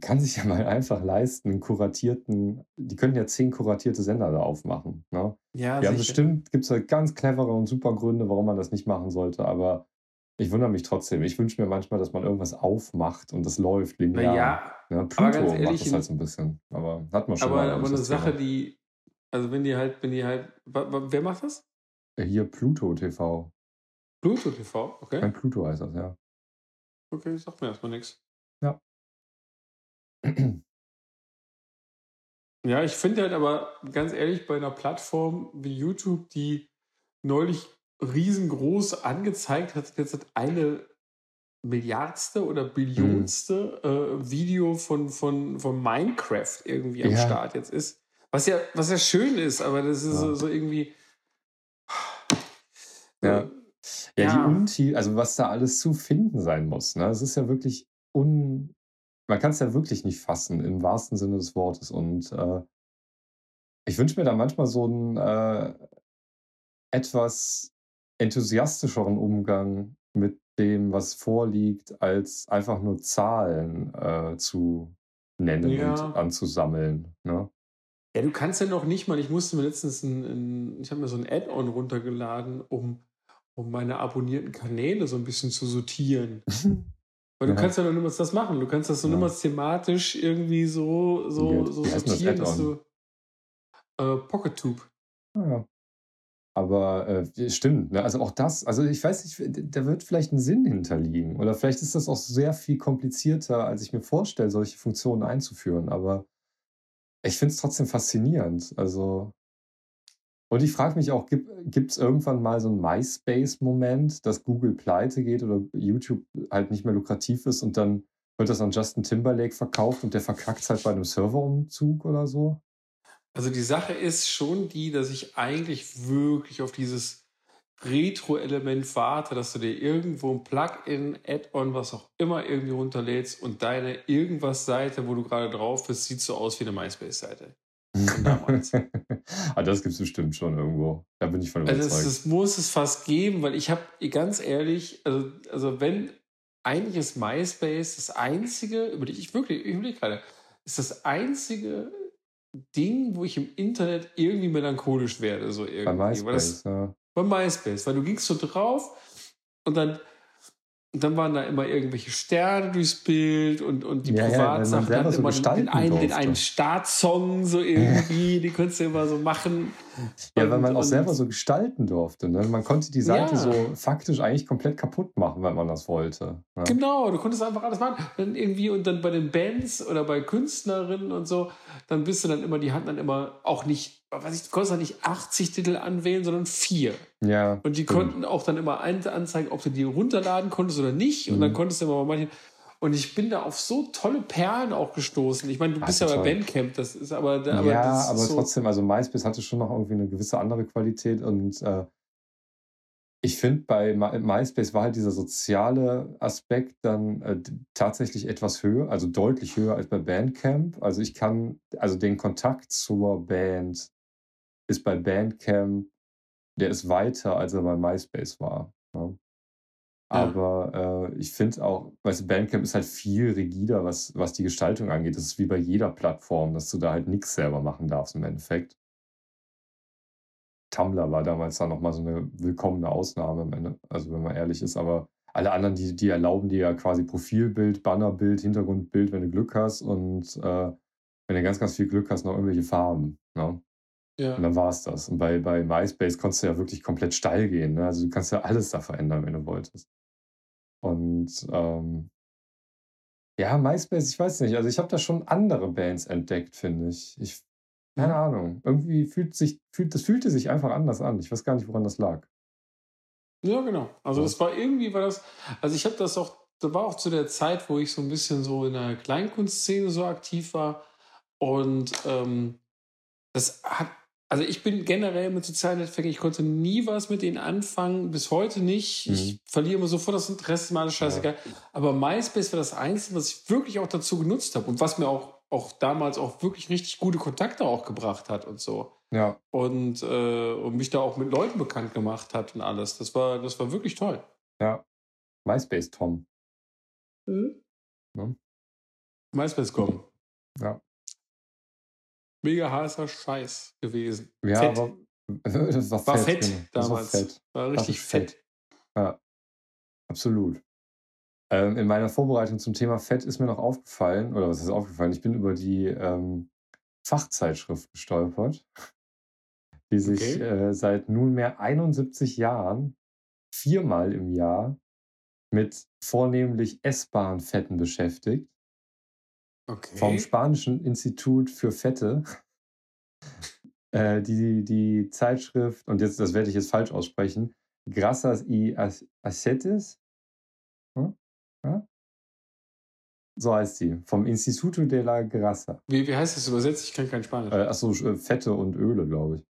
Speaker 1: kann sich ja <laughs> mal einfach leisten, einen kuratierten, die könnten ja zehn kuratierte Sender da aufmachen. Ne? Ja, ja bestimmt gibt es halt ganz clevere und super Gründe, warum man das nicht machen sollte, aber ich wundere mich trotzdem. Ich wünsche mir manchmal, dass man irgendwas aufmacht und das läuft linear.
Speaker 2: Ja,
Speaker 1: ne? Pluto ehrlich, macht das halt so ein bisschen, aber hat man schon
Speaker 2: aber, mal. Aber eine Sache, die, also wenn die halt, wenn die halt, wer macht das?
Speaker 1: Hier Pluto TV.
Speaker 2: Pluto TV, okay.
Speaker 1: Ein Pluto heißt das, ja.
Speaker 2: Okay, sagt mir erstmal nichts.
Speaker 1: Ja.
Speaker 2: Ja, ich finde halt aber ganz ehrlich, bei einer Plattform wie YouTube, die neulich riesengroß angezeigt hat, jetzt eine Milliardste oder Billionste hm. äh, Video von, von, von Minecraft irgendwie am ja. Start jetzt ist. Was ja, was ja schön ist, aber das ist ja. so, so, irgendwie.
Speaker 1: Ja. Ja, ja, die Unti, also was da alles zu finden sein muss. Ne? Es ist ja wirklich un, man kann es ja wirklich nicht fassen, im wahrsten Sinne des Wortes. Und äh, ich wünsche mir da manchmal so einen äh, etwas enthusiastischeren Umgang mit dem, was vorliegt, als einfach nur Zahlen äh, zu nennen ja. und anzusammeln. Ne?
Speaker 2: Ja, du kannst ja noch nicht mal, ich musste mir letztens ein, ein ich habe mir so ein Add-on runtergeladen, um, um meine abonnierten Kanäle so ein bisschen zu sortieren. <laughs> Weil du ja. kannst ja noch niemals das machen. Du kannst das so ja. niemals thematisch irgendwie so, so, so sortieren, das dass du. Äh, PocketTube.
Speaker 1: Ja. Aber äh, stimmt, ne? also auch das, also ich weiß nicht, da wird vielleicht ein Sinn hinterliegen. Oder vielleicht ist das auch sehr viel komplizierter, als ich mir vorstelle, solche Funktionen einzuführen. Aber ich finde es trotzdem faszinierend. Also und ich frage mich auch, gibt es irgendwann mal so einen MySpace-Moment, dass Google pleite geht oder YouTube halt nicht mehr lukrativ ist und dann wird das an Justin Timberlake verkauft und der verkackt es halt bei einem Serverumzug oder so?
Speaker 2: Also die Sache ist schon die, dass ich eigentlich wirklich auf dieses Retro-Element warte, dass du dir irgendwo ein Plugin, Add-on, was auch immer irgendwie runterlädst und deine irgendwas-Seite, wo du gerade drauf bist, sieht so aus wie eine MySpace-Seite. <laughs>
Speaker 1: ah, das gibt es bestimmt schon irgendwo. Da bin ich von
Speaker 2: überzeugt. Also das, das muss es fast geben, weil ich habe, ganz ehrlich, also, also wenn, eigentlich ist MySpace das einzige, über die ich wirklich, ich überlege gerade, ist das einzige Ding, wo ich im Internet irgendwie melancholisch werde. So irgendwie. Bei MySpace, das, ja. Bei MySpace, weil du gingst so drauf und dann und dann waren da immer irgendwelche Sterne durchs Bild und, und die ja, Privatsachen ja, dann immer so den, einen, den einen Startsong so irgendwie, die konntest du immer so machen.
Speaker 1: Ja, und, weil man auch selber so gestalten durfte. Ne? Man konnte die Seite ja. so faktisch eigentlich komplett kaputt machen, wenn man das wollte.
Speaker 2: Ne? Genau, du konntest einfach alles machen. Dann irgendwie und dann bei den Bands oder bei Künstlerinnen und so, dann bist du dann immer, die hatten dann immer auch nicht weiß ich, du konntest nicht 80 Titel anwählen, sondern vier.
Speaker 1: Ja.
Speaker 2: Und die konnten auch dann immer anzeigen, ob du die runterladen konntest oder nicht. Und mhm. dann konntest du immer manche. Und ich bin da auf so tolle Perlen auch gestoßen. Ich meine, du bist ja, ja bei Bandcamp, das ist aber. aber
Speaker 1: ja, aber so trotzdem, also MySpace hatte schon noch irgendwie eine gewisse andere Qualität und äh, ich finde, bei MySpace war halt dieser soziale Aspekt dann äh, tatsächlich etwas höher, also deutlich höher als bei Bandcamp. Also ich kann, also den Kontakt zur Band ist bei Bandcamp, der ist weiter, als er bei MySpace war. Ne? Aber äh, ich finde auch, weißt du, Bandcamp ist halt viel rigider, was, was die Gestaltung angeht. Das ist wie bei jeder Plattform, dass du da halt nichts selber machen darfst im Endeffekt. Tumblr war damals dann nochmal so eine willkommene Ausnahme, am Ende, also wenn man ehrlich ist, aber alle anderen, die, die erlauben dir ja quasi Profilbild, Bannerbild, Hintergrundbild, wenn du Glück hast und äh, wenn du ganz, ganz viel Glück hast, noch irgendwelche Farben. Ne? Ja. Und dann war es das. Und bei, bei MySpace konntest du ja wirklich komplett steil gehen. Ne? Also du kannst ja alles da verändern, wenn du wolltest. Und ähm, ja, MySpace, ich weiß nicht. Also ich habe da schon andere Bands entdeckt, finde ich. Ich keine Ahnung. Irgendwie fühlt sich, fühlt, das fühlte sich einfach anders an. Ich weiß gar nicht, woran das lag.
Speaker 2: Ja, genau. Also das war irgendwie, war das, also ich habe das auch, da war auch zu der Zeit, wo ich so ein bisschen so in der Kleinkunstszene so aktiv war. Und ähm, das hat, also ich bin generell mit sozialen Netzwerken, ich konnte nie was mit denen anfangen, bis heute nicht. Mhm. Ich verliere immer sofort das Interesse, alles scheißegal. Ja. Aber MySpace war das Einzige, was ich wirklich auch dazu genutzt habe und was mir auch auch damals auch wirklich richtig gute Kontakte auch gebracht hat und so.
Speaker 1: Ja.
Speaker 2: Und, äh, und mich da auch mit Leuten bekannt gemacht hat und alles. Das war, das war wirklich toll.
Speaker 1: Ja. MySpace Tom.
Speaker 2: Mhm. Ja. MySpace kommen.
Speaker 1: Ja.
Speaker 2: Mega heißer Scheiß gewesen.
Speaker 1: Ja, fett. aber <laughs>
Speaker 2: das war, war fett, fett damals. War, fett. war richtig fett. fett.
Speaker 1: Ja. Absolut. Ähm, in meiner Vorbereitung zum Thema Fett ist mir noch aufgefallen, oder was ist aufgefallen? Ich bin über die ähm, Fachzeitschrift gestolpert, <laughs> die sich okay. äh, seit nunmehr 71 Jahren viermal im Jahr mit vornehmlich essbaren Fetten beschäftigt. Okay. Vom Spanischen Institut für Fette. äh, die, die Zeitschrift, und jetzt, das werde ich jetzt falsch aussprechen, Grasas y Acetes. Hm? Ja? So heißt sie. Vom Instituto de la Grasa.
Speaker 2: Wie, wie heißt das übersetzt? Ich kann kein Spanisch.
Speaker 1: Äh, achso, äh, Fette und Öle, glaube ich.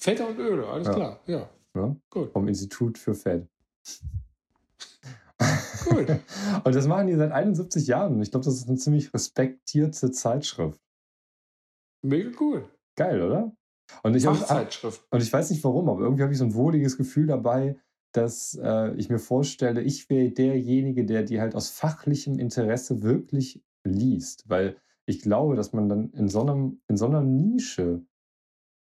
Speaker 2: Fette und Öle, alles ja. klar. Ja. ja.
Speaker 1: Gut. Vom Institut für Fett. Gut. <laughs> und das machen die seit 71 Jahren. Ich glaube, das ist eine ziemlich respektierte Zeitschrift.
Speaker 2: Mega cool.
Speaker 1: Geil, oder? Und ich, Fachzeitschrift. und ich weiß nicht warum, aber irgendwie habe ich so ein wohliges Gefühl dabei, dass äh, ich mir vorstelle, ich wäre derjenige, der die halt aus fachlichem Interesse wirklich liest. Weil ich glaube, dass man dann in so, einem, in so einer Nische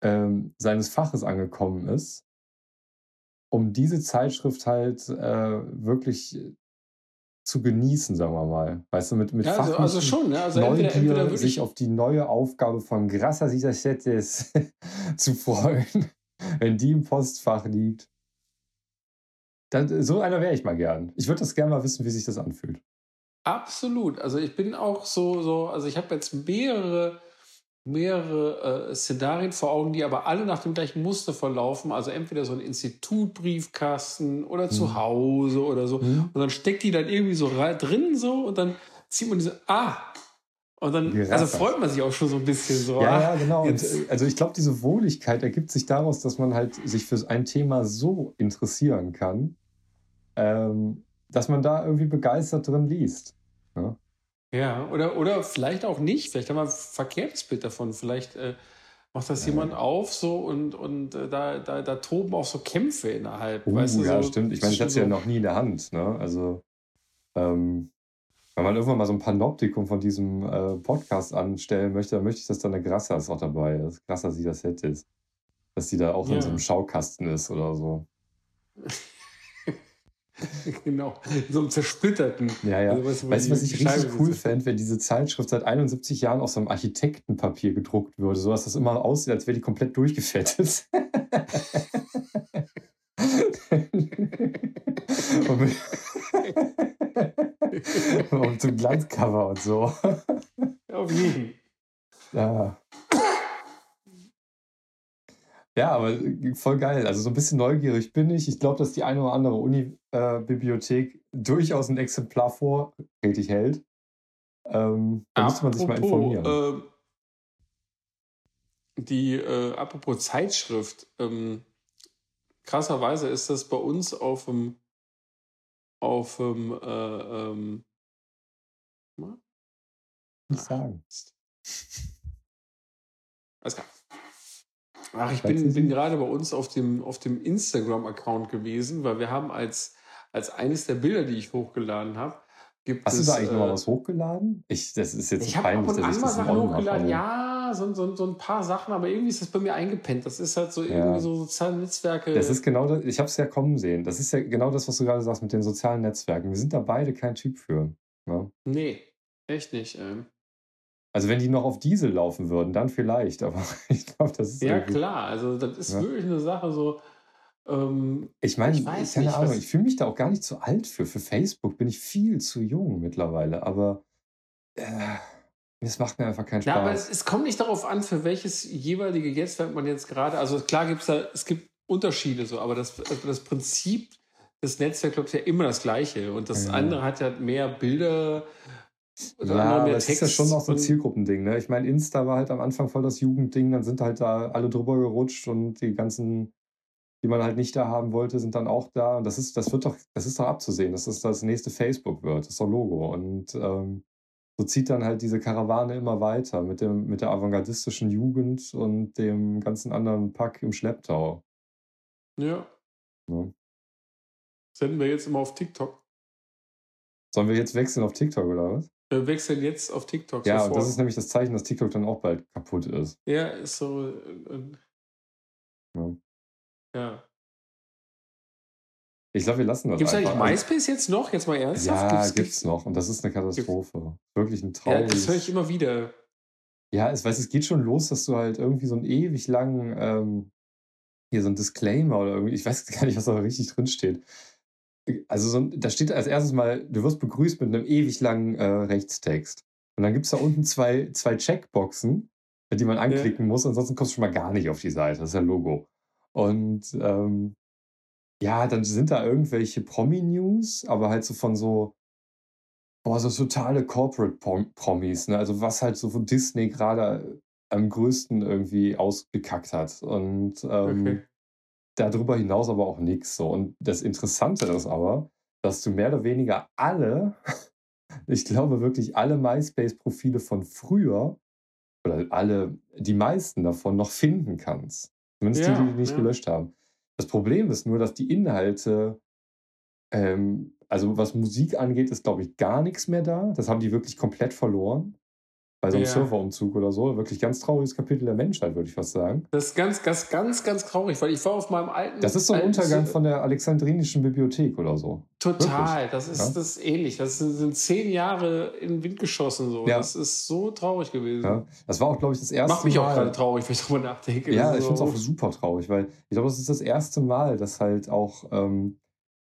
Speaker 1: ähm, seines Faches angekommen ist, um diese Zeitschrift halt äh, wirklich zu genießen, sagen wir mal. Weißt du, mit, mit
Speaker 2: ja, also, also schon, ne? also
Speaker 1: Neugier, entweder, entweder sich auf die neue Aufgabe von Grassa Sisachetes <laughs> zu freuen, wenn die im Postfach liegt. Dann, so einer wäre ich mal gern. Ich würde das gerne mal wissen, wie sich das anfühlt.
Speaker 2: Absolut. Also ich bin auch so, so also ich habe jetzt mehrere, mehrere äh, Szenarien vor Augen, die aber alle nach dem gleichen Muster verlaufen. Also entweder so ein Institutbriefkasten oder mhm. zu Hause oder so. Mhm. Und dann steckt die dann irgendwie so drin so und dann zieht man diese, ah, Und dann, also freut man sich auch schon so ein bisschen so.
Speaker 1: Ja, ja, genau. Und, äh, also ich glaube, diese Wohligkeit ergibt sich daraus, dass man halt sich für ein Thema so interessieren kann, ähm, dass man da irgendwie begeistert drin liest. Ja, ne?
Speaker 2: Ja oder, oder vielleicht auch nicht. Vielleicht haben wir ein verkehrtes Bild davon. Vielleicht äh, macht das ja. jemand auf so und, und äh, da, da, da toben auch so Kämpfe innerhalb.
Speaker 1: Uh,
Speaker 2: weißt du,
Speaker 1: ja,
Speaker 2: so,
Speaker 1: stimmt. Ich meine, ich hatte es ja noch nie in der Hand. Ne? Also, ähm, wenn man irgendwann mal so ein Panoptikum von diesem äh, Podcast anstellen möchte, dann möchte ich, dass da eine Grassas auch dabei ist. Grassas, die das ist. Dass die da auch ja. in so einem Schaukasten ist oder so. <laughs> <laughs>
Speaker 2: genau, so einem zersplitterten.
Speaker 1: Ja, ja. Also, weißt du, was ich richtig cool fände, wenn diese Zeitschrift seit 71 Jahren auf so einem Architektenpapier gedruckt würde, so dass das immer aussieht, als wäre die komplett durchgefettet. <laughs> und, mit <laughs> und zum Glanzcover und so.
Speaker 2: Auf jeden.
Speaker 1: Ja. Ja, aber äh, voll geil. Also so ein bisschen neugierig bin ich. Ich glaube, dass die eine oder andere Uni-Bibliothek äh, durchaus ein Exemplar vorrätig hält. Ähm, da müsste man sich mal informieren. Äh,
Speaker 2: die, äh, apropos Zeitschrift, ähm, krasserweise ist das bei uns auf dem auf dem äh, ähm,
Speaker 1: sagen.
Speaker 2: Alles klar. Ach, ich bin, bin gerade bei uns auf dem, auf dem Instagram-Account gewesen, weil wir haben als, als eines der Bilder, die ich hochgeladen habe,
Speaker 1: gibt Hast es, du da eigentlich äh, noch mal was hochgeladen? Ich, das ist jetzt
Speaker 2: ich peinlich, dass ich das Sachen hochgeladen. Ja, so, so, so ein paar Sachen, aber irgendwie ist das bei mir eingepennt. Das ist halt so ja. irgendwie so soziale Netzwerke.
Speaker 1: Das ist genau das, ich habe es ja kommen sehen. Das ist ja genau das, was du gerade sagst mit den sozialen Netzwerken. Wir sind da beide kein Typ für. Ja? Ne?
Speaker 2: Nee, echt nicht. Ähm.
Speaker 1: Also wenn die noch auf Diesel laufen würden, dann vielleicht, <laughs> aber ich glaube, das ist.
Speaker 2: Ja, klar, also das ist ja. wirklich eine Sache so. Ähm,
Speaker 1: ich meine, ich weiß keine nicht, Ahnung, ich fühle mich da auch gar nicht zu alt für. Für Facebook bin ich viel zu jung mittlerweile, aber äh, es macht mir einfach keinen Spaß. Ja, aber
Speaker 2: es, es, kommt nicht darauf an, für welches jeweilige Netzwerk man jetzt gerade. Also klar gibt es da, es gibt Unterschiede so, aber das, also das Prinzip des Netzwerks, glaube ich, ist ja immer das gleiche. Und das ja. andere hat ja mehr Bilder,
Speaker 1: ja, aber es ist ja schon noch so ein Zielgruppending. Ne? Ich meine, Insta war halt am Anfang voll das Jugendding, dann sind halt da alle drüber gerutscht und die ganzen, die man halt nicht da haben wollte, sind dann auch da. Und das ist, das wird doch, das ist doch abzusehen, dass das das nächste Facebook wird. Das ist doch Logo. Und ähm, so zieht dann halt diese Karawane immer weiter mit, dem, mit der avantgardistischen Jugend und dem ganzen anderen Pack im Schlepptau.
Speaker 2: Ja. ja. Senden wir jetzt immer auf TikTok.
Speaker 1: Sollen wir jetzt wechseln auf TikTok oder was?
Speaker 2: Wir wechseln jetzt auf TikTok.
Speaker 1: Ja, sofort. das ist nämlich das Zeichen, dass TikTok dann auch bald kaputt ist.
Speaker 2: Ja, ist so. Äh, ja. ja.
Speaker 1: Ich glaube, wir lassen das.
Speaker 2: Gibt es eigentlich MySpace jetzt noch? Jetzt mal ernsthaft?
Speaker 1: Ja, gibt es noch. Und das ist eine Katastrophe. Gibt's? Wirklich ein Traum. Ja,
Speaker 2: das höre ich immer wieder.
Speaker 1: Ja, es, weiß, es geht schon los, dass du halt irgendwie so einen ewig langen, ähm, hier so ein Disclaimer oder irgendwie, ich weiß gar nicht, was da richtig drin steht also so, da steht als erstes mal, du wirst begrüßt mit einem ewig langen äh, Rechtstext. Und dann gibt es da unten zwei, zwei Checkboxen, die man anklicken ja. muss, ansonsten kommst du schon mal gar nicht auf die Seite. Das ist ja Logo. Und ähm, ja, dann sind da irgendwelche Promi-News, aber halt so von so, boah, so totale Corporate-Promis, ne? Also was halt so von Disney gerade am größten irgendwie ausgekackt hat. Und ähm, okay darüber hinaus aber auch nichts. So. Und das Interessante ist aber, dass du mehr oder weniger alle, <laughs> ich glaube wirklich alle MySpace-Profile von früher, oder alle, die meisten davon noch finden kannst. Zumindest ja, die, die nicht ja. gelöscht haben. Das Problem ist nur, dass die Inhalte, ähm, also was Musik angeht, ist glaube ich gar nichts mehr da. Das haben die wirklich komplett verloren bei so einem ja. Serverumzug oder so. Wirklich ganz trauriges Kapitel der Menschheit, würde ich fast sagen.
Speaker 2: Das ist ganz, ganz, ganz, ganz traurig, weil ich war auf meinem alten.
Speaker 1: Das ist so ein Untergang von der Alexandrinischen Bibliothek oder so.
Speaker 2: Total, Wirklich. das ist, ja? das ist ähnlich. Das sind zehn Jahre in den Wind geschossen. So. Ja. Das ist so traurig gewesen.
Speaker 1: Ja. Das war auch, glaube ich, das erste Mal.
Speaker 2: Macht mich Mal. auch gerade traurig, wenn ich darüber nachdenke.
Speaker 1: Ja, ich finde es auch super traurig, weil ich glaube, das ist das erste Mal, dass halt auch ähm,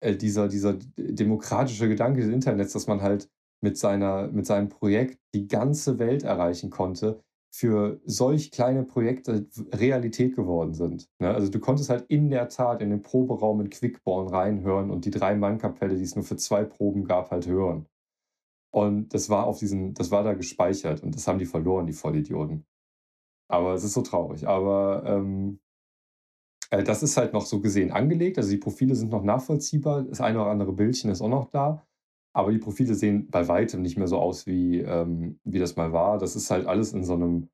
Speaker 1: äh, dieser, dieser demokratische Gedanke des Internets, dass man halt mit, seiner, mit seinem Projekt die ganze Welt erreichen konnte, für solch kleine Projekte Realität geworden sind. Ne? Also du konntest halt in der Tat in den Proberaum in Quickborn reinhören und die Drei-Mann-Kapelle, die es nur für zwei Proben gab, halt hören. Und das war auf diesen, das war da gespeichert und das haben die verloren, die Vollidioten. Aber es ist so traurig. Aber ähm, äh, das ist halt noch so gesehen angelegt. Also die Profile sind noch nachvollziehbar. Das eine oder andere Bildchen ist auch noch da. Aber die Profile sehen bei weitem nicht mehr so aus, wie, ähm, wie das mal war. Das ist halt alles in so einem,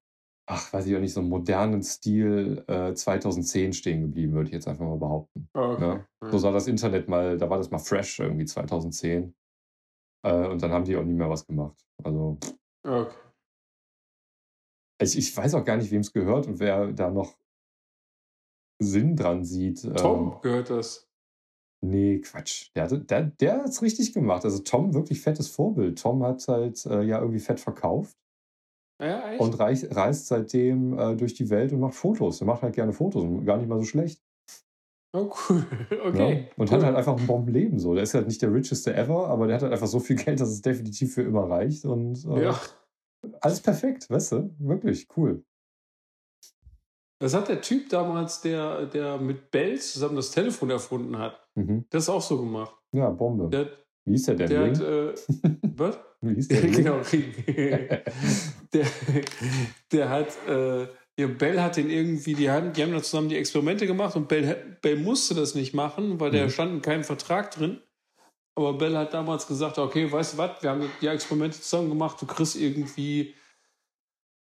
Speaker 1: ach, weiß ich auch nicht, so einem modernen Stil äh, 2010 stehen geblieben, würde ich jetzt einfach mal behaupten. Okay. Ja? Ne? So sah das Internet mal, da war das mal fresh irgendwie 2010. Äh, und dann haben die auch nie mehr was gemacht. Also. Okay. Ich, ich weiß auch gar nicht, wem es gehört und wer da noch Sinn dran sieht.
Speaker 2: Tom ähm, gehört das.
Speaker 1: Nee, Quatsch. Der, der, der hat es richtig gemacht. Also Tom, wirklich fettes Vorbild. Tom hat halt äh, ja irgendwie fett verkauft.
Speaker 2: Ja, echt?
Speaker 1: Und reich, reist seitdem äh, durch die Welt und macht Fotos. Er macht halt gerne Fotos und gar nicht mal so schlecht.
Speaker 2: Oh, cool. <laughs> Okay.
Speaker 1: Ja? Und
Speaker 2: cool.
Speaker 1: hat halt einfach ein Bombenleben so. Der ist halt nicht der richeste ever, aber der hat halt einfach so viel <laughs> Geld, dass es definitiv für immer reicht. Und äh, ja. alles perfekt, weißt du? Wirklich cool.
Speaker 2: Das hat der Typ damals, der, der mit Bell zusammen das Telefon erfunden hat. Mhm. Das auch so gemacht.
Speaker 1: Ja, Bombe.
Speaker 2: Der,
Speaker 1: Wie ist der denn? Der
Speaker 2: hat, äh, was? <laughs>
Speaker 1: Wie hieß der? <laughs>
Speaker 2: genau, <laughs> der, der hat, äh, ja, Bell hat den irgendwie, die haben, die haben da zusammen die Experimente gemacht und Bell, Bell musste das nicht machen, weil mhm. der stand in keinem Vertrag drin. Aber Bell hat damals gesagt, okay, weißt du was, wir haben die Experimente zusammen gemacht, du kriegst irgendwie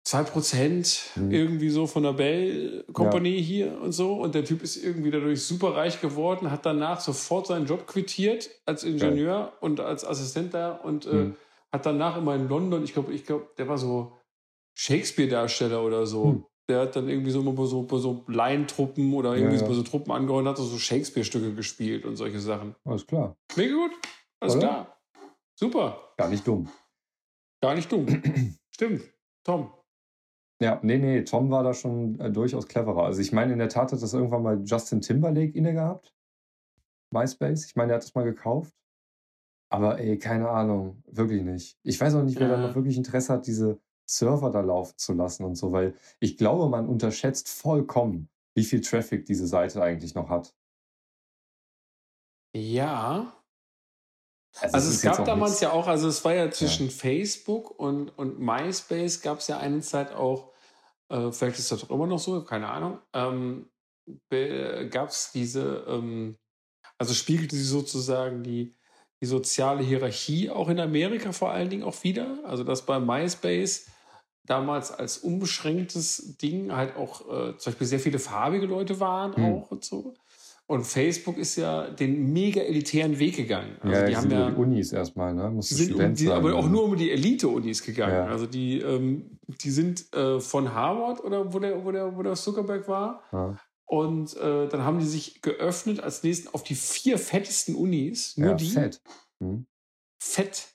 Speaker 2: 2% mhm. irgendwie so von der Bell Company ja. hier und so. Und der Typ ist irgendwie dadurch super reich geworden, hat danach sofort seinen Job quittiert als Ingenieur ja. und als Assistent da und äh, mhm. äh, hat danach immer in London, ich glaube, ich glaube, der war so Shakespeare-Darsteller oder so. Mhm. Der hat dann irgendwie so immer so, so Laientruppen oder irgendwie ja, ja. so Truppen angehört, hat so Shakespeare-Stücke gespielt und solche Sachen.
Speaker 1: Alles klar.
Speaker 2: Mega gut. Alles oder? klar. Super.
Speaker 1: Gar nicht dumm.
Speaker 2: Gar nicht dumm. <clears throat> Stimmt. Tom.
Speaker 1: Ja, nee, nee, Tom war da schon äh, durchaus cleverer. Also ich meine, in der Tat hat das irgendwann mal Justin Timberlake inne gehabt. MySpace. Ich meine, er hat das mal gekauft. Aber ey, keine Ahnung, wirklich nicht. Ich weiß auch nicht, wer da noch wirklich Interesse hat, diese Server da laufen zu lassen und so, weil ich glaube, man unterschätzt vollkommen, wie viel Traffic diese Seite eigentlich noch hat.
Speaker 2: Ja. Also, also es gab damals nichts. ja auch, also es war ja zwischen ja. Facebook und, und MySpace gab es ja eine Zeit auch, äh, vielleicht ist das doch immer noch so, keine Ahnung, ähm, gab es diese, ähm, also spiegelte sie sozusagen die, die soziale Hierarchie auch in Amerika vor allen Dingen auch wieder. Also dass bei MySpace damals als unbeschränktes Ding halt auch äh, zum Beispiel sehr viele farbige Leute waren mhm. auch und so. Und Facebook ist ja den mega elitären Weg gegangen.
Speaker 1: Also ja, die haben ja die Unis erstmal, ne?
Speaker 2: Musst sind Student die, aber auch nur um die Elite-Unis gegangen. Ja. Also die, ähm, die sind äh, von Harvard oder wo der, wo der, wo der Zuckerberg war. Ja. Und äh, dann haben die sich geöffnet als nächsten auf die vier fettesten Unis. Nur die.
Speaker 1: Fett. Hm.
Speaker 2: Fett.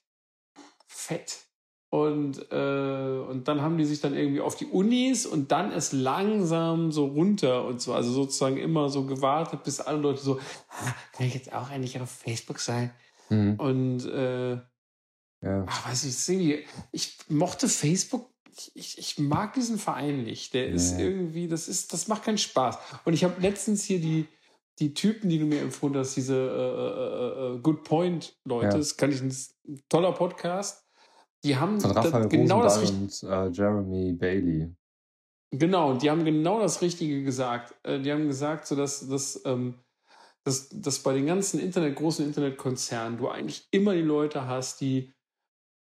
Speaker 2: Fett. Und, äh, und dann haben die sich dann irgendwie auf die Unis und dann ist langsam so runter und so, also sozusagen immer so gewartet, bis alle Leute so, ah, kann ich jetzt auch eigentlich auf Facebook sein? Mhm. Und äh, ja. ach, weiß ich, irgendwie, ich mochte Facebook, ich, ich mag diesen Verein nicht. Der ist irgendwie, das ist, das macht keinen Spaß. Und ich habe letztens hier die, die Typen, die du mir empfohlen hast, diese äh, äh, äh, äh Good Point Leute, ja. das kann ich ein toller Podcast. Die haben
Speaker 1: Von Raphael genau das und äh, Jeremy Bailey.
Speaker 2: Genau, die haben genau das Richtige gesagt. Äh, die haben gesagt, so dass, dass, ähm, dass, dass bei den ganzen Internet, großen Internetkonzernen du eigentlich immer die Leute hast, die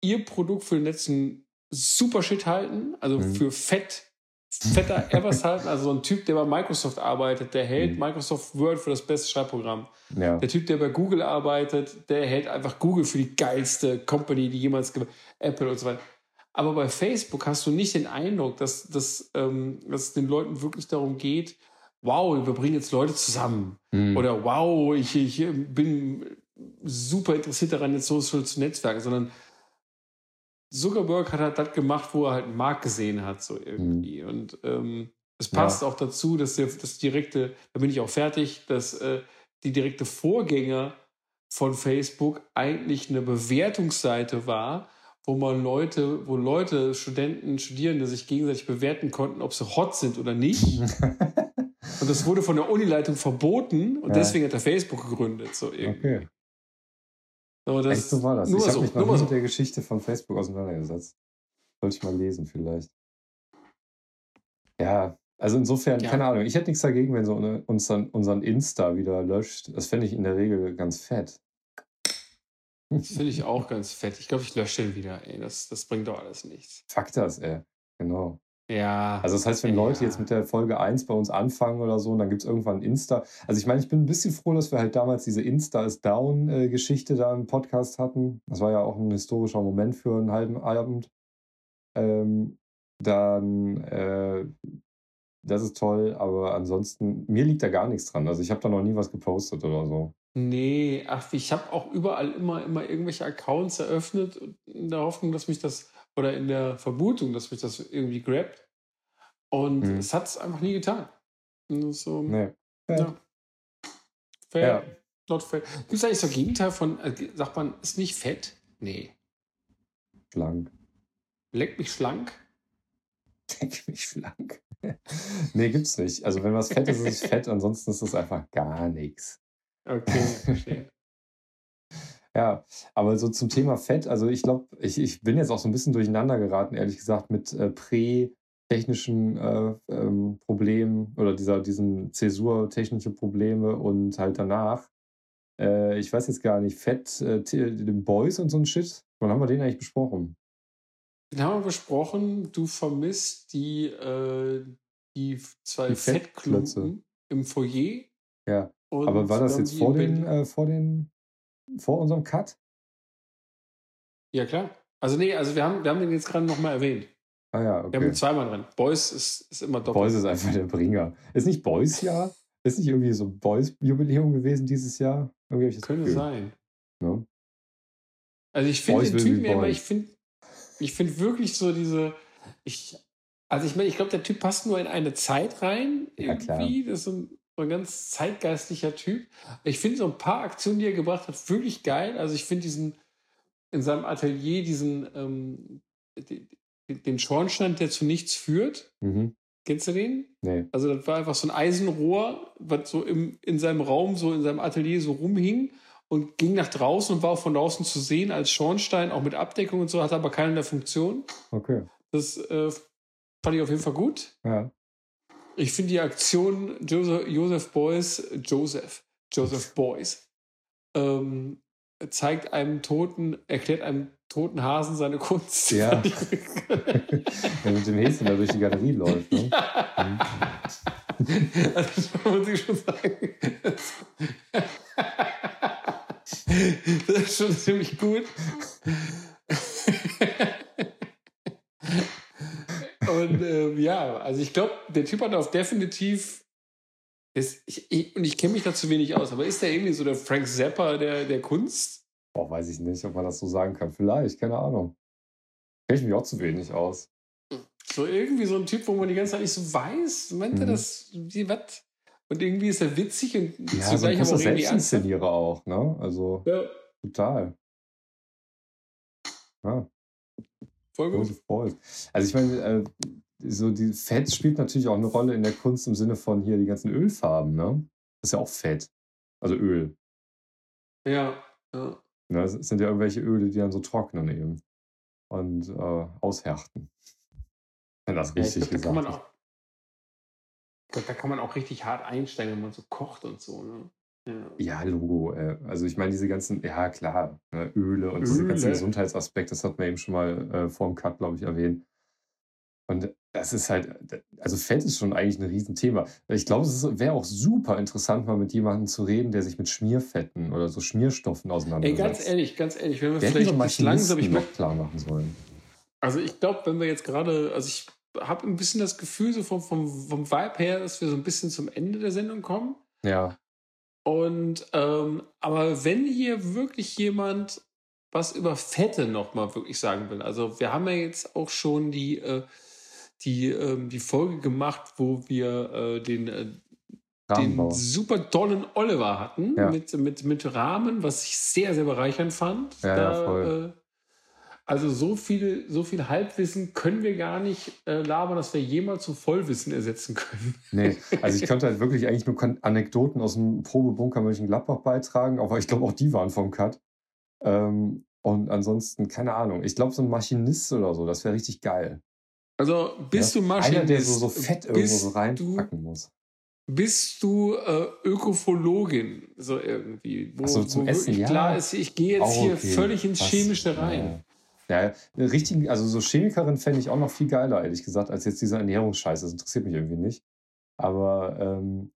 Speaker 2: ihr Produkt für den letzten super Shit halten, also mhm. für fett fetter Evers halten. <laughs> Also so ein Typ, der bei Microsoft arbeitet, der hält mhm. Microsoft Word für das beste Schreibprogramm. Ja. Der Typ, der bei Google arbeitet, der hält einfach Google für die geilste Company, die jemals Apple und so weiter. Aber bei Facebook hast du nicht den Eindruck, dass, dass, ähm, dass es den Leuten wirklich darum geht, wow, wir bringen jetzt Leute zusammen. Mhm. Oder wow, ich, ich bin super interessiert daran, jetzt Social zu netzwerken, sondern Zuckerberg hat halt das gemacht, wo er halt einen Markt gesehen hat, so irgendwie. Mhm. Und ähm, es passt ja. auch dazu, dass der, das direkte, da bin ich auch fertig, dass äh, die direkte Vorgänger von Facebook eigentlich eine Bewertungsseite war, wo man Leute, wo Leute, Studenten, Studierende sich gegenseitig bewerten konnten, ob sie hot sind oder nicht. <laughs> und das wurde von der Unileitung verboten und ja. deswegen hat er Facebook gegründet, so irgendwie. Okay.
Speaker 1: So, das Echt so war das. Ich habe so, mich noch nie so. mit der Geschichte von Facebook auseinandergesetzt. Sollte ich mal lesen, vielleicht. Ja, also insofern, ja. keine Ahnung, ich hätte nichts dagegen, wenn so unseren, unseren Insta wieder löscht. Das fände ich in der Regel ganz fett.
Speaker 2: Das finde ich <laughs> auch ganz fett. Ich glaube, ich lösche den wieder, ey. Das, das bringt doch alles nichts.
Speaker 1: Fuck das, ey. Genau.
Speaker 2: Ja.
Speaker 1: Also das heißt, wenn ja. Leute jetzt mit der Folge 1 bei uns anfangen oder so, und dann gibt es irgendwann Insta. Also ich meine, ich bin ein bisschen froh, dass wir halt damals diese Insta is Down-Geschichte da im Podcast hatten. Das war ja auch ein historischer Moment für einen halben Abend. Ähm, dann, äh, das ist toll, aber ansonsten, mir liegt da gar nichts dran. Also ich habe da noch nie was gepostet oder so.
Speaker 2: Nee, ach, ich habe auch überall immer, immer irgendwelche Accounts eröffnet in der Hoffnung, dass mich das, oder in der Vermutung, dass mich das irgendwie grabt. Und mhm. es hat es einfach nie getan. So, nee. Ja. Fair. Ja. Not fair. Gibt es eigentlich so Gegenteil von, äh, sagt man, ist nicht fett? Nee.
Speaker 1: Schlank.
Speaker 2: Leck mich schlank?
Speaker 1: Leck mich schlank. <laughs> nee, gibt's nicht. Also wenn was fett ist, ist es fett, ansonsten ist es einfach gar nichts.
Speaker 2: Okay, verstehe. <laughs>
Speaker 1: Ja, aber so zum Thema Fett, also ich glaube, ich, ich bin jetzt auch so ein bisschen durcheinander geraten, ehrlich gesagt, mit äh, prä-technischen äh, ähm, Problemen oder dieser, diesen Zäsur-technische Probleme und halt danach. Äh, ich weiß jetzt gar nicht, Fett, äh, den Boys und so ein Shit, wann haben wir den eigentlich besprochen?
Speaker 2: Den haben wir besprochen, du vermisst die, äh, die zwei die Fettklumpen im Foyer.
Speaker 1: Ja. Aber war das jetzt vor den, äh, vor den, vor unserem Cut?
Speaker 2: Ja, klar. Also nee, also wir haben, wir haben den jetzt gerade nochmal erwähnt.
Speaker 1: Ah ja, okay.
Speaker 2: Wir haben ihn zweimal drin. Boys ist, ist immer doppelt.
Speaker 1: Boys ist einfach der Bringer. Ist nicht Boys Jahr? Ist nicht irgendwie so Boys Jubiläum gewesen dieses Jahr?
Speaker 2: Könnte Gefühl. sein.
Speaker 1: No?
Speaker 2: Also ich finde den Typen immer, ich finde ich finde wirklich so diese, ich, also ich meine, ich glaube, der Typ passt nur in eine Zeit rein. Irgendwie. Ja, das ist so ein, so ein ganz zeitgeistlicher Typ. Ich finde so ein paar Aktionen, die er gebracht hat, wirklich geil. Also ich finde diesen, in seinem Atelier diesen, ähm, den Schornstein, der zu nichts führt. Mhm. Kennst du den?
Speaker 1: Nee.
Speaker 2: Also das war einfach so ein Eisenrohr, was so im, in seinem Raum, so in seinem Atelier so rumhing und ging nach draußen und war auch von draußen zu sehen als Schornstein, auch mit Abdeckung und so, hatte aber keine Funktion.
Speaker 1: Okay.
Speaker 2: Das äh, fand ich auf jeden Fall gut.
Speaker 1: Ja.
Speaker 2: Ich finde die Aktion Joseph, Joseph Beuys, Joseph, Joseph Beuys, ähm, zeigt einem Toten, erklärt einem toten Hasen seine Kunst.
Speaker 1: Ja. <laughs> ja mit dem Häschen, der durch die Galerie läuft. Ne? Ja.
Speaker 2: Also, das muss ich schon sagen. das ist schon ziemlich gut. Und äh, ja, also ich glaube, der Typ hat auch definitiv. Ist, ich, ich, und ich kenne mich da zu wenig aus, aber ist der irgendwie so der Frank Zappa der, der Kunst?
Speaker 1: Boah, weiß ich nicht, ob man das so sagen kann. Vielleicht, keine Ahnung. Kenne ich mich auch zu wenig aus.
Speaker 2: So irgendwie so ein Typ, wo man die ganze Zeit nicht so weiß. Meint mhm. er das? Wie, was? Und irgendwie ist er witzig und
Speaker 1: ja, zugleich so aber auch irgendwie ernst. auch, ne? Also. Ja. Total. Ja.
Speaker 2: Voll gut.
Speaker 1: Voll. Also ich meine, äh, so die Fett spielt natürlich auch eine Rolle in der Kunst im Sinne von hier die ganzen Ölfarben, ne? Das ist ja auch Fett. Also Öl.
Speaker 2: Ja, ja.
Speaker 1: Ne, das sind ja irgendwelche Öle, die dann so trocknen eben. Und äh, aushärten. Wenn das richtig ja, glaub, gesagt
Speaker 2: ist. Da kann man auch richtig hart einsteigen, wenn man so kocht und so, ne?
Speaker 1: Ja, Logo. Äh, also ich meine, diese ganzen, ja klar, ne, Öle und diese ganzen Gesundheitsaspekte, das hat man eben schon mal äh, vor dem Cut, glaube ich, erwähnt. Und das ist halt, also Fett ist schon eigentlich ein Riesenthema. Ich glaube, es wäre auch super interessant, mal mit jemandem zu reden, der sich mit Schmierfetten oder so Schmierstoffen auseinandersetzt.
Speaker 2: Ey, ganz ehrlich, ganz ehrlich, wenn wir der vielleicht mal langsam ich
Speaker 1: noch klar machen sollen.
Speaker 2: Also ich glaube, wenn wir jetzt gerade, also ich habe ein bisschen das Gefühl, so vom, vom, vom Vibe her, dass wir so ein bisschen zum Ende der Sendung kommen.
Speaker 1: Ja.
Speaker 2: Und ähm, aber wenn hier wirklich jemand was über Fette nochmal wirklich sagen will, also wir haben ja jetzt auch schon die, äh, die, ähm, die Folge gemacht, wo wir äh, den, äh, den super tollen Oliver hatten ja. mit, mit, mit Rahmen, was ich sehr, sehr bereichernd fand.
Speaker 1: Ja, da, ja voll.
Speaker 2: Also so viel, so viel Halbwissen können wir gar nicht äh, labern, dass wir jemals zu Vollwissen ersetzen können.
Speaker 1: Nee, also ich <laughs> könnte halt wirklich eigentlich nur Anekdoten aus dem Probebunker Mönchengladbach beitragen, aber ich glaube auch die waren vom Cut. Ähm, und ansonsten, keine Ahnung. Ich glaube, so ein Maschinist oder so, das wäre richtig geil.
Speaker 2: Also bist ja? du Maschinist?
Speaker 1: Einer, der so, so Fett irgendwo so reinpacken
Speaker 2: du,
Speaker 1: muss.
Speaker 2: Bist du äh, Ökofologin, so irgendwie?
Speaker 1: Wo, so, zum wo Essen, ja.
Speaker 2: klar ist, ich gehe jetzt hier völlig ins Was? Chemische rein.
Speaker 1: Ja. Ja, richtig, also so Chemikerin fände ich auch noch viel geiler, ehrlich gesagt, als jetzt dieser Ernährungsscheiß. Das interessiert mich irgendwie nicht. Aber ähm,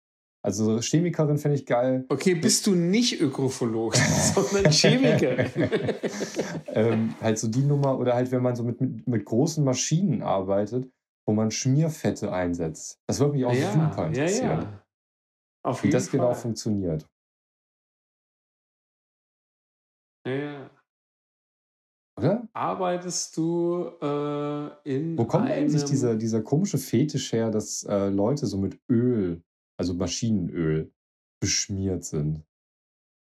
Speaker 1: also Chemikerin fände ich geil.
Speaker 2: Okay, bist du nicht Ökophologe, <laughs> sondern Chemiker. <laughs>
Speaker 1: ähm, halt so die Nummer, oder halt, wenn man so mit, mit, mit, großen Maschinen arbeitet, wo man Schmierfette einsetzt. Das würde mich auch ja, super interessieren. Ja, ja. Auf wie das genau Fall. genau funktioniert.
Speaker 2: Ja.
Speaker 1: Oder?
Speaker 2: Arbeitest du äh, in.
Speaker 1: Wo kommt eigentlich dieser, dieser komische Fetisch her, dass äh, Leute so mit Öl also Maschinenöl, beschmiert sind.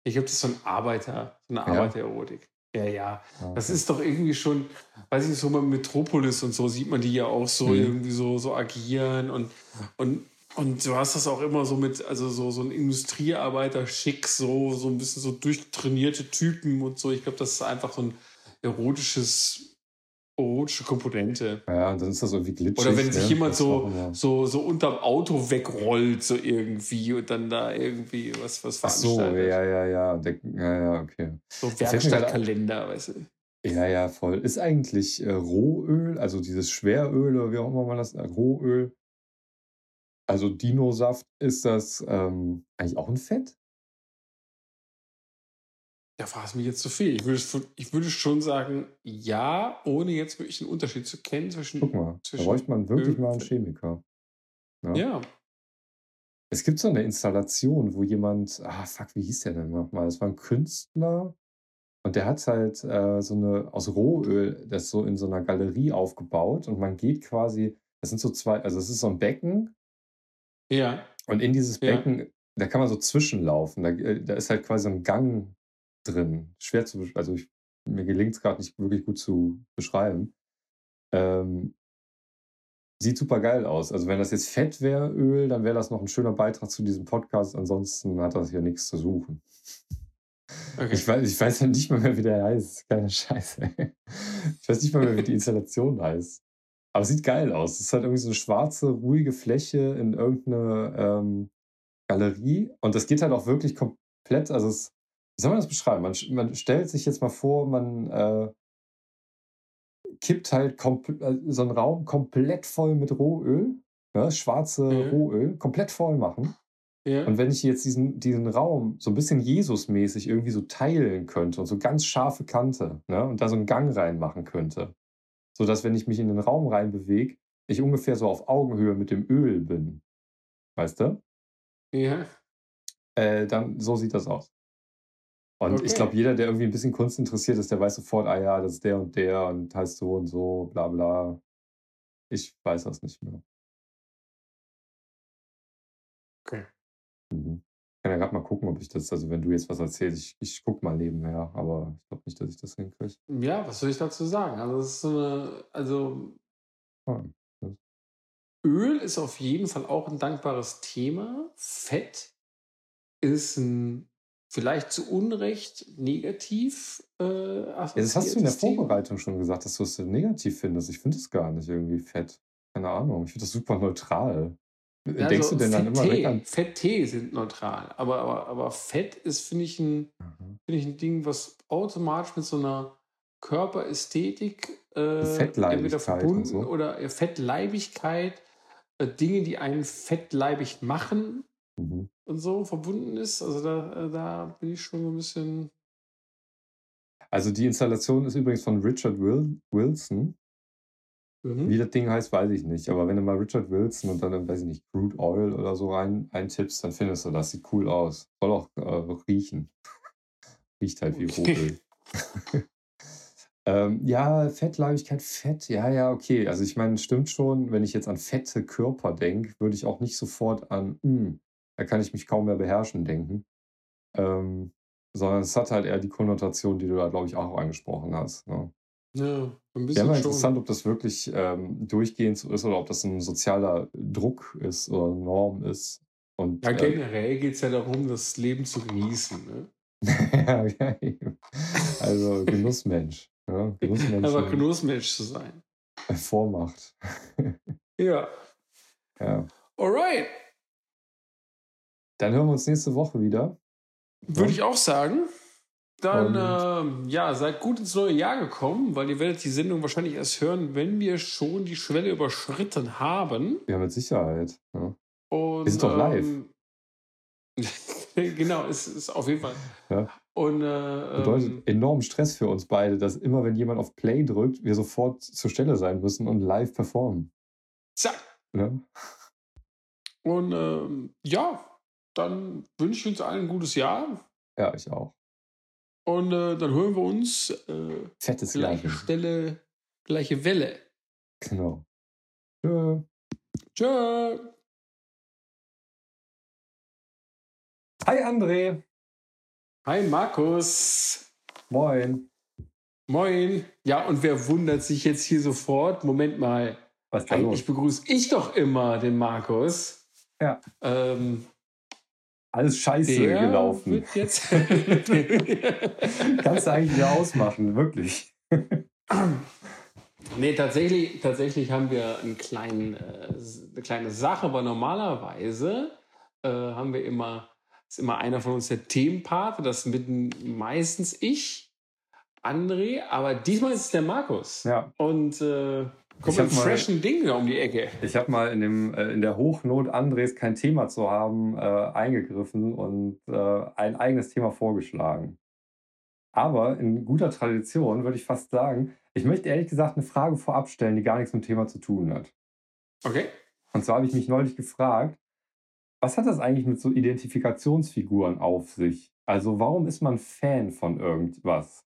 Speaker 2: Ich glaube, das ist so ein Arbeiter, so eine ja. Arbeitererotik. Ja, ja. Okay. Das ist doch irgendwie schon, weiß ich nicht, so bei Metropolis und so sieht man die ja auch so mhm. irgendwie so, so agieren und, und, und du hast das auch immer so mit, also so, so ein Industriearbeiter schick, so, so ein bisschen so durchtrainierte Typen und so. Ich glaube, das ist einfach so ein erotisches erotische Komponente.
Speaker 1: Ja, dann ist das irgendwie glitschig.
Speaker 2: Oder wenn sich ne? jemand so, so, so unterm Auto wegrollt, so irgendwie und dann da irgendwie was, was.
Speaker 1: Ach so, ja, ja, ja. Der, ja, ja, okay.
Speaker 2: So Werkstattkalender, weißt du.
Speaker 1: Ja, ja, voll. Ist eigentlich äh, Rohöl, also dieses Schweröl oder wie auch immer man das, äh, Rohöl, also Dinosaft, ist das ähm, eigentlich auch ein Fett?
Speaker 2: Da fragst du mich jetzt zu viel. Ich würde, ich würde schon sagen, ja, ohne jetzt wirklich einen Unterschied zu kennen zwischen.
Speaker 1: Guck mal, zwischen da bräuchte man wirklich mal einen Chemiker.
Speaker 2: Ja. ja.
Speaker 1: Es gibt so eine Installation, wo jemand, ah fuck, wie hieß der denn nochmal? Das war ein Künstler und der hat halt äh, so eine aus Rohöl, das so in so einer Galerie aufgebaut und man geht quasi, das sind so zwei, also es ist so ein Becken.
Speaker 2: Ja.
Speaker 1: Und in dieses Becken, ja. da kann man so zwischenlaufen. Da, äh, da ist halt quasi ein Gang drin. Schwer zu, also ich, mir gelingt es gerade nicht wirklich gut zu beschreiben. Ähm, sieht super geil aus. Also wenn das jetzt Fett wäre, Öl, dann wäre das noch ein schöner Beitrag zu diesem Podcast. Ansonsten hat das hier nichts zu suchen. Okay. Ich, weiß, ich weiß ja nicht mal mehr, wie der heißt. Keine Scheiße. Ich weiß nicht mal mehr, wie die Installation <laughs> heißt. Aber es sieht geil aus. Es ist halt irgendwie so eine schwarze, ruhige Fläche in irgendeiner ähm, Galerie. Und das geht halt auch wirklich komplett. Also es wie soll man das beschreiben? Man, man stellt sich jetzt mal vor, man äh, kippt halt äh, so einen Raum komplett voll mit Rohöl, ne, schwarze mhm. Rohöl, komplett voll machen. Ja. Und wenn ich jetzt diesen, diesen Raum so ein bisschen Jesus-mäßig irgendwie so teilen könnte und so ganz scharfe Kante ne, und da so einen Gang reinmachen könnte, sodass, wenn ich mich in den Raum reinbewege, ich ungefähr so auf Augenhöhe mit dem Öl bin. Weißt du?
Speaker 2: Ja.
Speaker 1: Äh, dann so sieht das aus. Und okay. ich glaube, jeder, der irgendwie ein bisschen Kunst interessiert ist, der weiß sofort, ah ja, das ist der und der und heißt so und so, bla bla. Ich weiß das nicht mehr.
Speaker 2: Okay.
Speaker 1: Mhm. Ich kann ja gerade mal gucken, ob ich das, also wenn du jetzt was erzählst, ich, ich gucke mal nebenher, aber ich glaube nicht, dass ich das hinkriege.
Speaker 2: Ja, was soll ich dazu sagen? Also, das ist so eine, also.
Speaker 1: Ah,
Speaker 2: Öl ist auf jeden Fall auch ein dankbares Thema. Fett ist ein vielleicht zu Unrecht negativ äh,
Speaker 1: ja, Das hast du in der Vorbereitung schon gesagt, dass du es negativ findest. Ich finde es gar nicht irgendwie fett. Keine Ahnung. Ich finde das super neutral.
Speaker 2: Ja, Denkst also du denn dann immer weg an... Fett-Tee sind neutral. Aber, aber, aber Fett ist, finde ich, ein, mhm. find ich, ein Ding, was automatisch mit so einer Körperästhetik äh, entweder verbunden so. oder Fettleibigkeit, äh, Dinge, die einen fettleibig machen, mhm. Und so verbunden ist. Also da, äh, da bin ich schon so ein bisschen.
Speaker 1: Also die Installation ist übrigens von Richard Wil Wilson. Mhm. Wie das Ding heißt, weiß ich nicht. Aber wenn du mal Richard Wilson und dann, weiß ich nicht, Crude Oil oder so rein eintippst, dann findest du das. Sieht cool aus. Soll auch äh, riechen. <laughs> Riecht halt wie okay. Rohöl. <laughs> ähm, ja, Fettleibigkeit, Fett, ja, ja, okay. Also ich meine, stimmt schon, wenn ich jetzt an fette Körper denke, würde ich auch nicht sofort an, mh, hm, da kann ich mich kaum mehr beherrschen, denken. Ähm, sondern es hat halt eher die Konnotation, die du da, glaube ich, auch angesprochen hast. Ne?
Speaker 2: Ja, ein
Speaker 1: bisschen. Wäre mal interessant, ob das wirklich ähm, durchgehend so ist oder ob das ein sozialer Druck ist oder Norm ist. Und,
Speaker 2: ja, äh generell äh, geht es ja darum, das Leben zu genießen. Ne? <laughs>
Speaker 1: ja, ja, eben. Also Genussmensch. Ja, Genussmensch.
Speaker 2: Aber Genussmensch zu sein.
Speaker 1: Vormacht. <laughs>
Speaker 2: ja.
Speaker 1: Ja.
Speaker 2: Alright.
Speaker 1: Dann hören wir uns nächste Woche wieder.
Speaker 2: Würde ich auch sagen. Dann, äh, ja, seid gut ins neue Jahr gekommen, weil ihr werdet die Sendung wahrscheinlich erst hören, wenn wir schon die Schwelle überschritten haben.
Speaker 1: Ja, mit Sicherheit. Ja.
Speaker 2: Und,
Speaker 1: wir sind doch live.
Speaker 2: Ähm, <laughs> genau, es ist auf jeden Fall.
Speaker 1: Ja.
Speaker 2: Und, äh,
Speaker 1: Bedeutet
Speaker 2: ähm,
Speaker 1: enormen Stress für uns beide, dass immer, wenn jemand auf Play drückt, wir sofort zur Stelle sein müssen und live performen.
Speaker 2: Zack.
Speaker 1: Ja.
Speaker 2: Und ähm, ja, dann wünsche ich uns allen ein gutes Jahr.
Speaker 1: Ja, ich auch.
Speaker 2: Und äh, dann hören wir uns äh,
Speaker 1: Fettes
Speaker 2: gleiche
Speaker 1: Jahr.
Speaker 2: Stelle, gleiche Welle.
Speaker 1: Genau. Tschö.
Speaker 2: Tschö.
Speaker 1: Hi André.
Speaker 2: Hi Markus.
Speaker 1: Moin.
Speaker 2: Moin. Ja, und wer wundert sich jetzt hier sofort? Moment mal.
Speaker 1: Was ist da
Speaker 2: Eigentlich
Speaker 1: los?
Speaker 2: begrüße ich doch immer den Markus.
Speaker 1: Ja.
Speaker 2: Ähm,
Speaker 1: Alles scheiße
Speaker 2: der
Speaker 1: gelaufen.
Speaker 2: wird jetzt. <laughs> <laughs>
Speaker 1: Kannst du eigentlich wieder ausmachen, wirklich.
Speaker 2: nee, tatsächlich, tatsächlich haben wir einen kleinen, äh, eine kleine Sache, aber normalerweise äh, haben wir immer, ist immer einer von uns der Themenpate, das bin meistens ich, André, aber diesmal ist es der Markus.
Speaker 1: Ja.
Speaker 2: Und äh, kommt
Speaker 1: Ich mal-
Speaker 2: freshen Dingen um die Ecke.
Speaker 1: Ich habe mal in, dem, äh, in der Hochnot, Andres kein Thema zu haben, äh, eingegriffen und äh, ein eigenes Thema vorgeschlagen. Aber in guter Tradition würde ich fast sagen, ich möchte ehrlich gesagt eine Frage vorab stellen, die gar nichts mit dem Thema zu tun hat.
Speaker 2: Okay?
Speaker 1: Und zwar habe ich mich neulich gefragt, was hat das eigentlich mit so Identifikationsfiguren auf sich? Also warum ist man Fan von irgendwas?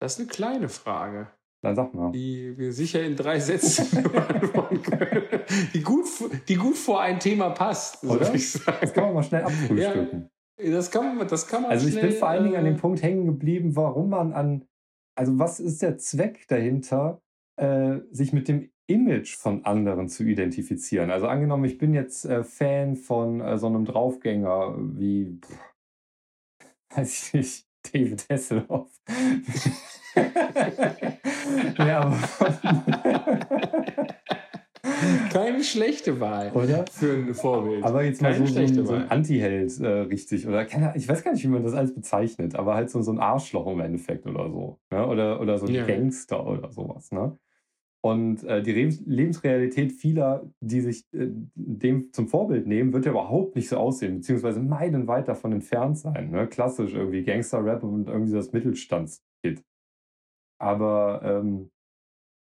Speaker 2: Das ist eine kleine Frage,
Speaker 1: Dann sag mal.
Speaker 2: die wir sicher in drei Sätzen <laughs> beantworten können. Die gut, die gut vor ein Thema passt, würde ich sagen.
Speaker 1: Das kann man mal schnell abfrühstücken.
Speaker 2: Das kann man, das kann man
Speaker 1: Also ich
Speaker 2: schnell,
Speaker 1: bin vor allen Dingen an
Speaker 2: äh,
Speaker 1: dem Punkt hängen geblieben, warum man an, also was ist der Zweck dahinter, äh, sich mit dem Image von anderen zu identifizieren? Also angenommen, ich bin jetzt äh, Fan von äh, so einem Draufgänger wie, pff, <laughs> weiß ich nicht, David Hasselhoff. ja, aber
Speaker 2: Keine schlechte Wahl
Speaker 1: oder?
Speaker 2: für ein Vorbild.
Speaker 1: Aber jetzt mal so,
Speaker 2: Keine
Speaker 1: so, ein- so ein. Anti-Held äh, richtig. Oder keine, ich weiß gar nicht, wie man das alles bezeichnet, aber halt so, so ein Arschloch im Endeffekt oder so. Ne? Oder, oder so ein
Speaker 2: Ja.
Speaker 1: Gangster oder sowas. Ne? Und äh, die Lebens Lebensrealität vieler, die sich äh, dem zum Vorbild nehmen, wird ja überhaupt nicht so aussehen, beziehungsweise meilenweit davon entfernt sein. Ne? Klassisch irgendwie Gangster-Rap und irgendwie das Mittelstandskit. Aber ähm,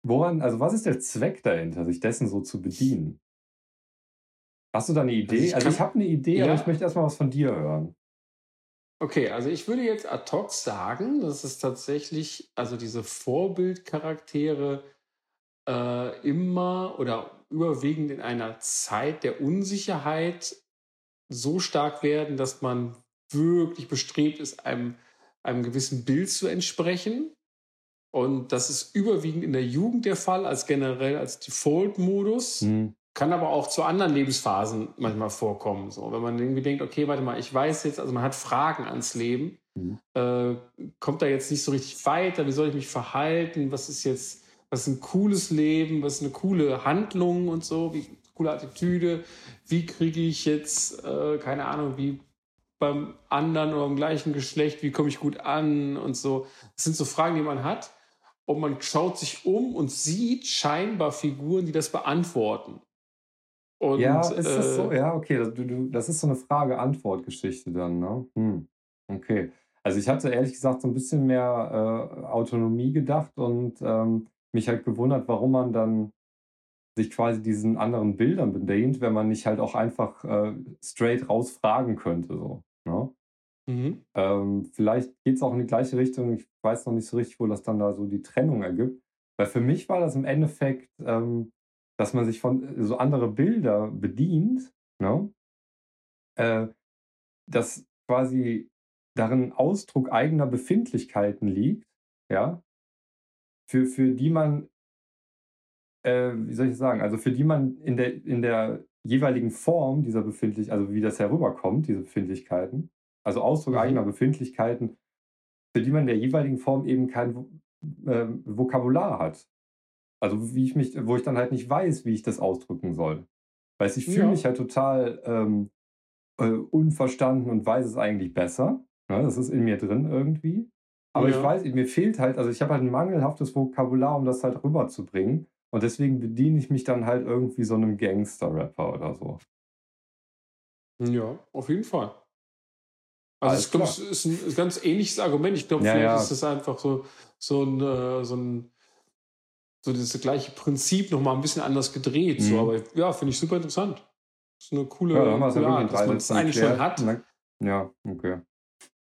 Speaker 1: woran, also was ist der Zweck dahinter, sich dessen so zu bedienen? Hast du da eine Idee?
Speaker 2: ich
Speaker 1: Also ich habe eine Idee, aber
Speaker 2: Ja.
Speaker 1: ich möchte erstmal was von dir hören.
Speaker 2: Okay, also ich würde jetzt ad hoc sagen, dass es tatsächlich, also diese Vorbildcharaktere äh, immer oder überwiegend in einer Zeit der Unsicherheit so stark werden, dass man wirklich bestrebt ist, einem, einem gewissen Bild zu entsprechen. Und das ist überwiegend in der Jugend der Fall, als generell als Default-Modus.
Speaker 1: Hm.
Speaker 2: Kann aber auch zu anderen Lebensphasen manchmal vorkommen. So, wenn man irgendwie denkt, okay, warte mal, ich weiß jetzt, also man hat Fragen ans Leben,
Speaker 1: Mhm.
Speaker 2: äh, kommt da jetzt nicht so richtig weiter, wie soll ich mich verhalten, was ist jetzt, was ist ein cooles Leben, was ist eine coole Handlung und so, wie coole Attitüde, wie kriege ich jetzt, äh, keine Ahnung, wie beim anderen oder im gleichen Geschlecht, wie komme ich gut an und so. Das sind so Fragen, die man hat. Und man schaut sich um und sieht scheinbar Figuren, die das beantworten. Und,
Speaker 1: ja, ist das so?
Speaker 2: äh,
Speaker 1: Ja, okay, das, du, du, das ist so eine Frage-Antwort-Geschichte dann, ne? Hm. Okay. Also ich hatte ehrlich gesagt so ein bisschen mehr äh, Autonomie gedacht und ähm, mich halt gewundert, warum man dann sich quasi diesen anderen Bildern bedient, wenn man nicht halt auch einfach äh, straight raus fragen könnte. So, ne?
Speaker 2: Mhm.
Speaker 1: Ähm, vielleicht geht es auch in die gleiche Richtung. Ich weiß noch nicht so richtig, wo das dann da so die Trennung ergibt. Weil für mich war das im Endeffekt, ähm, dass man sich von äh, so andere Bilder bedient, ne? äh, dass quasi darin Ausdruck eigener Befindlichkeiten liegt, ja, für, für die man, äh, wie soll ich sagen, also für die man in der, in der jeweiligen Form dieser Befindlichkeiten, also wie das herüberkommt, diese Befindlichkeiten, also Ausdruck
Speaker 2: Mhm.
Speaker 1: eigener Befindlichkeiten, für die man in der jeweiligen Form eben kein äh, Vokabular hat. Also wie ich mich, wo ich dann halt nicht weiß, wie ich das ausdrücken soll. Weil ich fühle ja. mich halt total ähm, äh, unverstanden und weiß es eigentlich besser. Ne? das ist in mir drin irgendwie. Aber ja. ich weiß, mir fehlt halt, also ich habe halt ein mangelhaftes Vokabular, um das halt rüberzubringen. Und deswegen bediene ich mich dann halt irgendwie so einem Gangster-Rapper oder so.
Speaker 2: Ja, auf jeden Fall. Also ich glaube, es ist ein ganz ähnliches Argument. Ich glaube, ja, vielleicht ja. ist es einfach so, so ein, äh, so ein so das gleiche Prinzip noch mal ein bisschen anders gedreht. Mhm. So, aber ja, finde ich super interessant. Das ist eine coole, ja, coole Art, dass man es eigentlich schon hat.
Speaker 1: Ja, okay.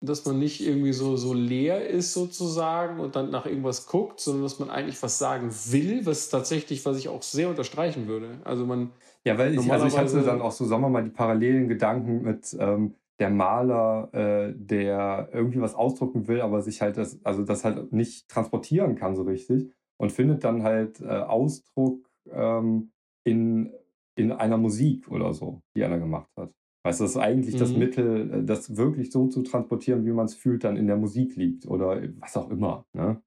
Speaker 2: Dass man nicht irgendwie so, so leer ist sozusagen und dann nach irgendwas guckt, sondern dass man eigentlich was sagen will, was tatsächlich, was ich auch sehr unterstreichen würde. Also man.
Speaker 1: Ja, weil ich, also ich hatte dann auch so, sagen wir mal, die parallelen Gedanken mit, ähm, der Maler, äh, der irgendwie was ausdrucken will, aber sich halt das, also das halt nicht transportieren kann so richtig und findet dann halt äh, Ausdruck ähm, in, in einer Musik oder so, die einer gemacht hat. Weißt du, das ist eigentlich mhm. das Mittel, äh, das wirklich so zu transportieren, wie man es fühlt, dann in der Musik liegt oder was auch immer, ne?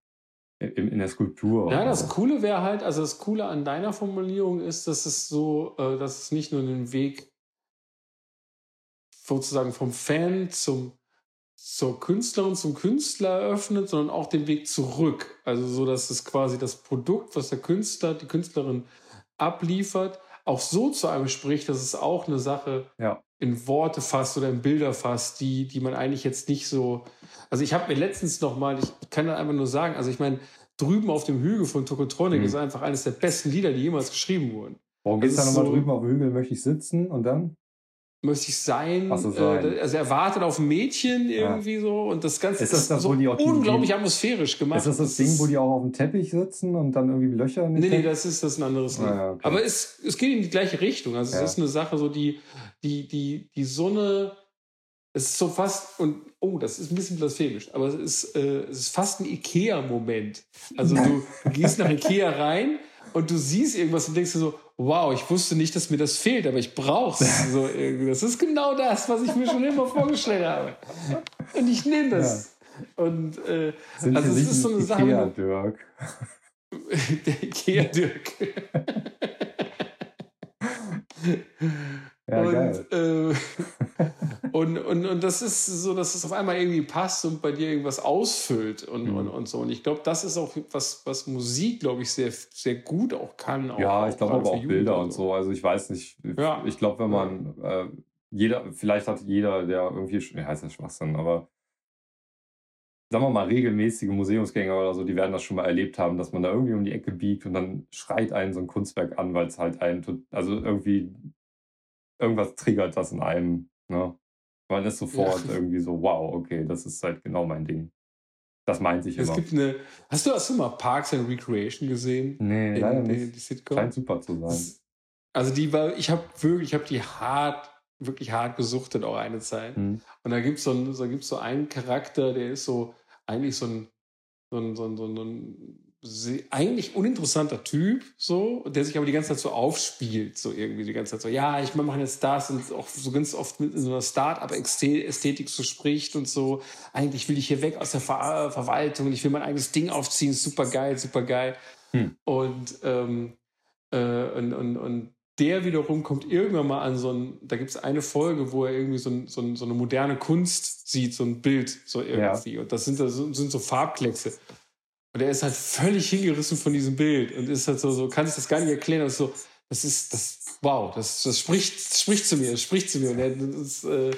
Speaker 1: In, in der Skulptur.
Speaker 2: Ja, das Coole wäre halt, also das Coole an deiner Formulierung ist, dass es so, äh, dass es nicht nur den Weg sozusagen vom Fan zum, zur Künstlerin, zum Künstler eröffnet, sondern auch den Weg zurück. Also so, dass es quasi das Produkt, was der Künstler, die Künstlerin abliefert, auch so zu einem spricht, dass es auch eine Sache
Speaker 1: ja.
Speaker 2: in Worte fasst oder in Bilder fasst, die, die man eigentlich jetzt nicht so. Also ich habe mir letztens noch mal, ich kann da einfach nur sagen, also ich meine, drüben auf dem Hügel von Tokotronic mhm. ist einfach eines der besten Lieder, die jemals geschrieben wurden.
Speaker 1: Warum geht es da nochmal so, drüben auf dem Hügel, möchte ich sitzen und dann?
Speaker 2: Möchte ich sein. So, sein. Äh, also er wartet auf ein Mädchen irgendwie ja. so und das Ganze
Speaker 1: ist, das das,
Speaker 2: so unglaublich die, atmosphärisch gemacht.
Speaker 1: Ist das das, Ding, wo die auch auf dem Teppich sitzen und dann irgendwie Löcher in
Speaker 2: den Nee, nee, das ist das ist ein anderes Ding. Ah, ja, okay. Aber es, es geht in die gleiche Richtung. Also ja. es ist eine Sache so, die, die, die, die Sonne, es ist so fast, und oh, das ist ein bisschen blasphemisch, aber es ist, äh, es ist fast ein Ikea-Moment. Also du, du <laughs> gehst nach Ikea rein und du siehst irgendwas und denkst dir so, wow, ich wusste nicht, dass mir das fehlt, aber ich brauche es. <laughs> So, das ist genau das, was ich mir schon immer vorgestellt habe. Und ich nehme das. Ja. Und äh,
Speaker 1: Sind also es ist so eine Ikea Sache. Dirk. <laughs>
Speaker 2: Der Ikea Dirk. <laughs>
Speaker 1: Ja, und,
Speaker 2: äh, und, und, und das ist so, dass es auf einmal irgendwie passt und bei dir irgendwas ausfüllt und, mhm. und, und so. Und ich glaube, das ist auch was, was Musik, glaube ich, sehr, sehr gut auch kann. Auch,
Speaker 1: ja, ich glaube aber auch Bilder und so. Also ich weiß nicht, ja. ich glaube, wenn man, äh, jeder, vielleicht hat jeder, der irgendwie, ja, heißt das Schwachsinn, aber sagen wir mal, regelmäßige Museumsgänger oder so, die werden das schon mal erlebt haben, dass man da irgendwie um die Ecke biegt und dann schreit einen so ein Kunstwerk an, weil es halt einen, also irgendwie irgendwas triggert das in einem. Ne? Man ist <laughs> sofort ja. irgendwie so, wow, okay, das ist halt genau mein Ding. Das meint sich
Speaker 2: es
Speaker 1: immer.
Speaker 2: Gibt eine, hast, du, hast du mal Parks and Recreation gesehen?
Speaker 1: Nee, in, leider nicht. Die Sitcom? Scheint super zu sein.
Speaker 2: Also die war, ich habe wirklich, ich habe die hart, wirklich hart gesuchtet auch eine Zeit. Mhm. Und da gibt so es so, so einen Charakter, der ist so eigentlich so ein, so ein, so ein, so ein eigentlich uninteressanter Typ, so, der sich aber die ganze Zeit so aufspielt, so irgendwie die ganze Zeit so, ja, ich mache jetzt das und auch so ganz oft mit so einer Start-up-Ästhetik so spricht und so, eigentlich will ich hier weg aus der Ver Verwaltung, ich will mein eigenes Ding aufziehen, super geil, super geil. Hm. Und, ähm, äh, und, und, und der wiederum kommt irgendwann mal an so ein, da gibt es eine Folge, wo er irgendwie so, ein, so, ein, so, eine moderne Kunst sieht, so ein Bild, so irgendwie. Ja. Und das sind, das sind so Farbkleckse. Und er ist halt völlig hingerissen von diesem Bild und ist halt so, so kann sich das gar nicht erklären. Das ist so, das ist, das, wow, das, das spricht, das spricht zu mir, das spricht zu mir. Und er, das, ist, äh,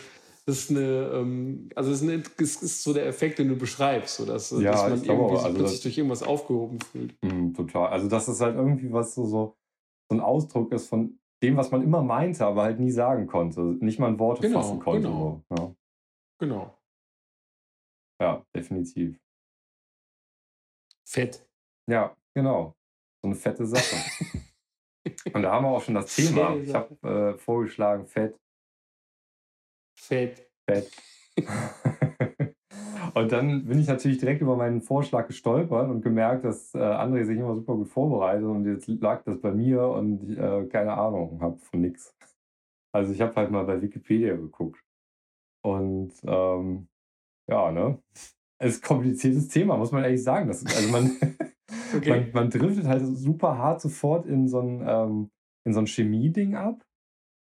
Speaker 2: das ist eine, ähm, also das ist, eine, das ist so der Effekt, den du beschreibst, so dass, ja, dass man irgendwie glaube, sich also plötzlich das, durch irgendwas aufgehoben fühlt.
Speaker 1: Mh, total. Also dass es halt irgendwie was so, so, so ein Ausdruck ist von dem, was man immer meinte, aber halt nie sagen konnte. Nicht mal in Worte genau, fassen konnte.
Speaker 2: Genau.
Speaker 1: So. Ja.
Speaker 2: genau.
Speaker 1: Ja, definitiv.
Speaker 2: Fett.
Speaker 1: Ja, genau. So eine fette Sache. Und da haben wir auch schon das Thema. Ich habe äh, vorgeschlagen, Fett.
Speaker 2: Fett.
Speaker 1: Fett. <laughs> und dann bin ich natürlich direkt über meinen Vorschlag gestolpert und gemerkt, dass äh, André sich immer super gut vorbereitet und jetzt lag das bei mir und ich äh, keine Ahnung habe von nichts. Also ich habe halt mal bei Wikipedia geguckt. Und ähm, ja, ne? Ist ein kompliziertes Thema, muss man ehrlich sagen. Das, also man, <laughs> okay. man, man driftet halt super hart sofort in so ein, ähm, in so ein Chemie-Ding ab.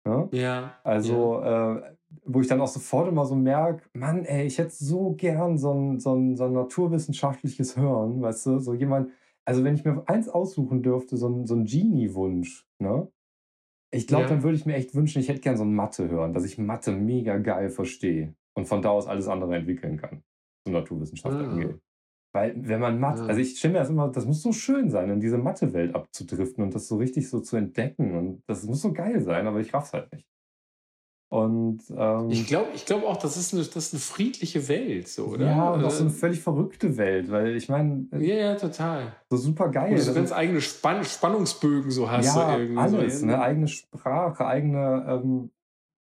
Speaker 2: Ne? Ja.
Speaker 1: Also, ja. Äh, wo ich dann auch sofort immer so merke, Mann, ey, ich hätte so gern so ein, so, ein, so ein naturwissenschaftliches Hirn, weißt du, so jemand, also wenn ich mir eins aussuchen dürfte, so ein, so ein Genie-Wunsch, ne? Ich glaube, ja. dann würde ich mir echt wünschen, ich hätte gern so ein Mathe hören, dass ich Mathe mega geil verstehe und von da aus alles andere entwickeln kann, so Naturwissenschaft ah. angeht. Weil wenn man Mathe, ja. also ich stelle mir das immer, das muss so schön sein, in diese Mathe-Welt abzudriften und das so richtig so zu entdecken und das muss so geil sein, aber ich raff's halt nicht. Und ähm,
Speaker 2: ich glaube ich glaub auch, das ist, eine, das ist eine friedliche Welt, so, oder?
Speaker 1: Ja, und auch so eine äh, völlig verrückte Welt, weil ich meine.
Speaker 2: Äh, ja, ja, total.
Speaker 1: So super geil. Und
Speaker 2: du ganz eigene Spann Spannungsbögen so hast. Ja,
Speaker 1: so irgendwie alles, so. eine eigene Sprache, eigene, ähm,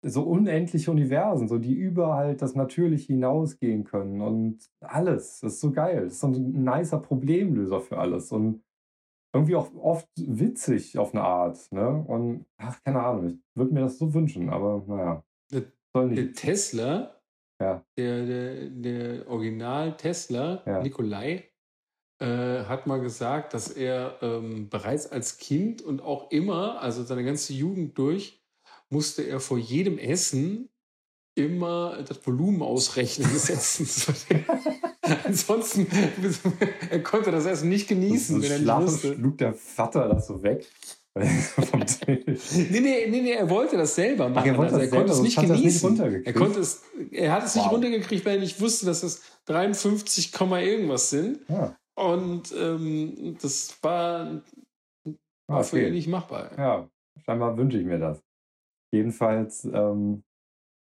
Speaker 1: so unendliche Universen, so die über halt das Natürliche hinausgehen können und alles. Das ist so geil. Das ist so ein nicer Problemlöser für alles. Und irgendwie auch oft witzig auf eine Art. Ne? Und ach, keine Ahnung, ich würde mir das so wünschen, aber naja.
Speaker 2: Der, der Tesla, ja. der, der, der Original Tesla, ja. Nikolai, äh, hat mal gesagt, dass er ähm, bereits als Kind und auch immer, also seine ganze Jugend durch, musste er vor jedem Essen immer das Volumen ausrechnen <laughs> setzen. <laughs> Ansonsten, <laughs> er konnte das Essen nicht genießen,
Speaker 1: so wenn er nicht schlug der Vater das so weg. nee,
Speaker 2: nee, nee, nee, er wollte das selber machen. Ach, er, wollte also, er konnte es nicht genießen. Nicht er, konnte es, er hat es wow. nicht runtergekriegt, weil er nicht wusste, dass es 53, irgendwas sind. Ja. Und ähm, das war, war okay. für ihn nicht machbar.
Speaker 1: Ja, scheinbar wünsche ich mir das. Jedenfalls ähm,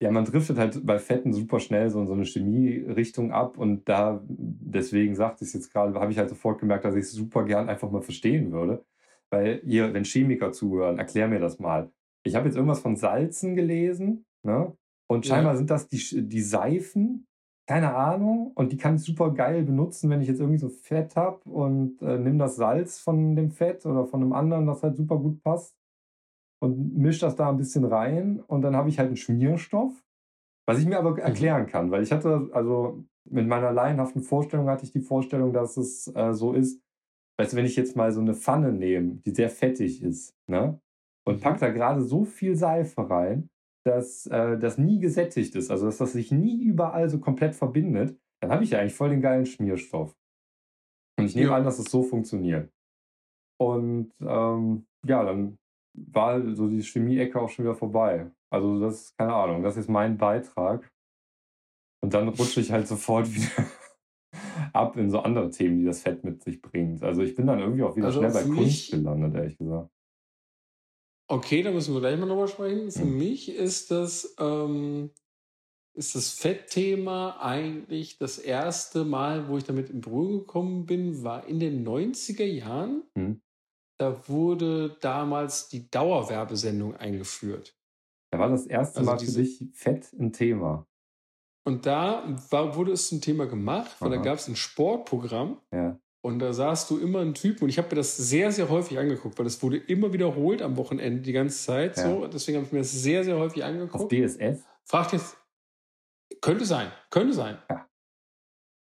Speaker 1: ja, man driftet halt bei Fetten super schnell so in so eine Chemie-Richtung ab und da, deswegen sagte ich es jetzt gerade, habe ich halt sofort gemerkt, dass ich es super gern einfach mal verstehen würde. Weil ihr, wenn Chemiker zuhören, erklär mir das mal. Ich habe jetzt irgendwas von Salzen gelesen, ne? Und scheinbar ja. sind das die, die Seifen, keine Ahnung, und die kann ich super geil benutzen, wenn ich jetzt irgendwie so Fett habe und äh, nimm das Salz von dem Fett oder von einem anderen, das halt super gut passt und mische das da ein bisschen rein und dann habe ich halt einen Schmierstoff, was ich mir aber mhm. erklären kann, weil ich hatte, also mit meiner laienhaften Vorstellung hatte ich die Vorstellung, dass es äh, so ist, weißt du, wenn ich jetzt mal so eine Pfanne nehme, die sehr fettig ist, ne, und mhm. pack da gerade so viel Seife rein, dass äh, das nie gesättigt ist, also dass das sich nie überall so komplett verbindet, dann habe ich ja eigentlich voll den geilen Schmierstoff. Und ich nehme ja. an, dass es so funktioniert. Und ähm, ja, dann war so die Chemie-Ecke auch schon wieder vorbei. Also das ist keine Ahnung, das ist mein Beitrag. Und dann rutsche ich halt sofort <laughs> wieder ab in so andere Themen, die das Fett mit sich bringt. Also ich bin dann irgendwie auch wieder also schnell bei Kunst gelandet, ehrlich gesagt.
Speaker 2: Okay, da müssen wir gleich mal drüber sprechen. Für mhm. mich ist das, ähm, ist das Fettthema eigentlich das erste Mal, wo ich damit in Berührung gekommen bin, war in den 90er Jahren. Mhm. Da wurde damals die Dauerwerbesendung eingeführt.
Speaker 1: Da war das erste also Mal für dich Fett ein Thema.
Speaker 2: Und da war, wurde es zum Thema gemacht, weil Aha. da gab es ein Sportprogramm.
Speaker 1: Ja.
Speaker 2: Und da sahst du immer einen Typen, und ich habe mir das sehr, sehr häufig angeguckt, weil das wurde immer wiederholt am Wochenende die ganze Zeit. Ja. So. Deswegen habe ich mir das sehr, sehr häufig angeguckt. Auf
Speaker 1: DSF?
Speaker 2: Fragt jetzt, könnte sein, könnte sein. Ja.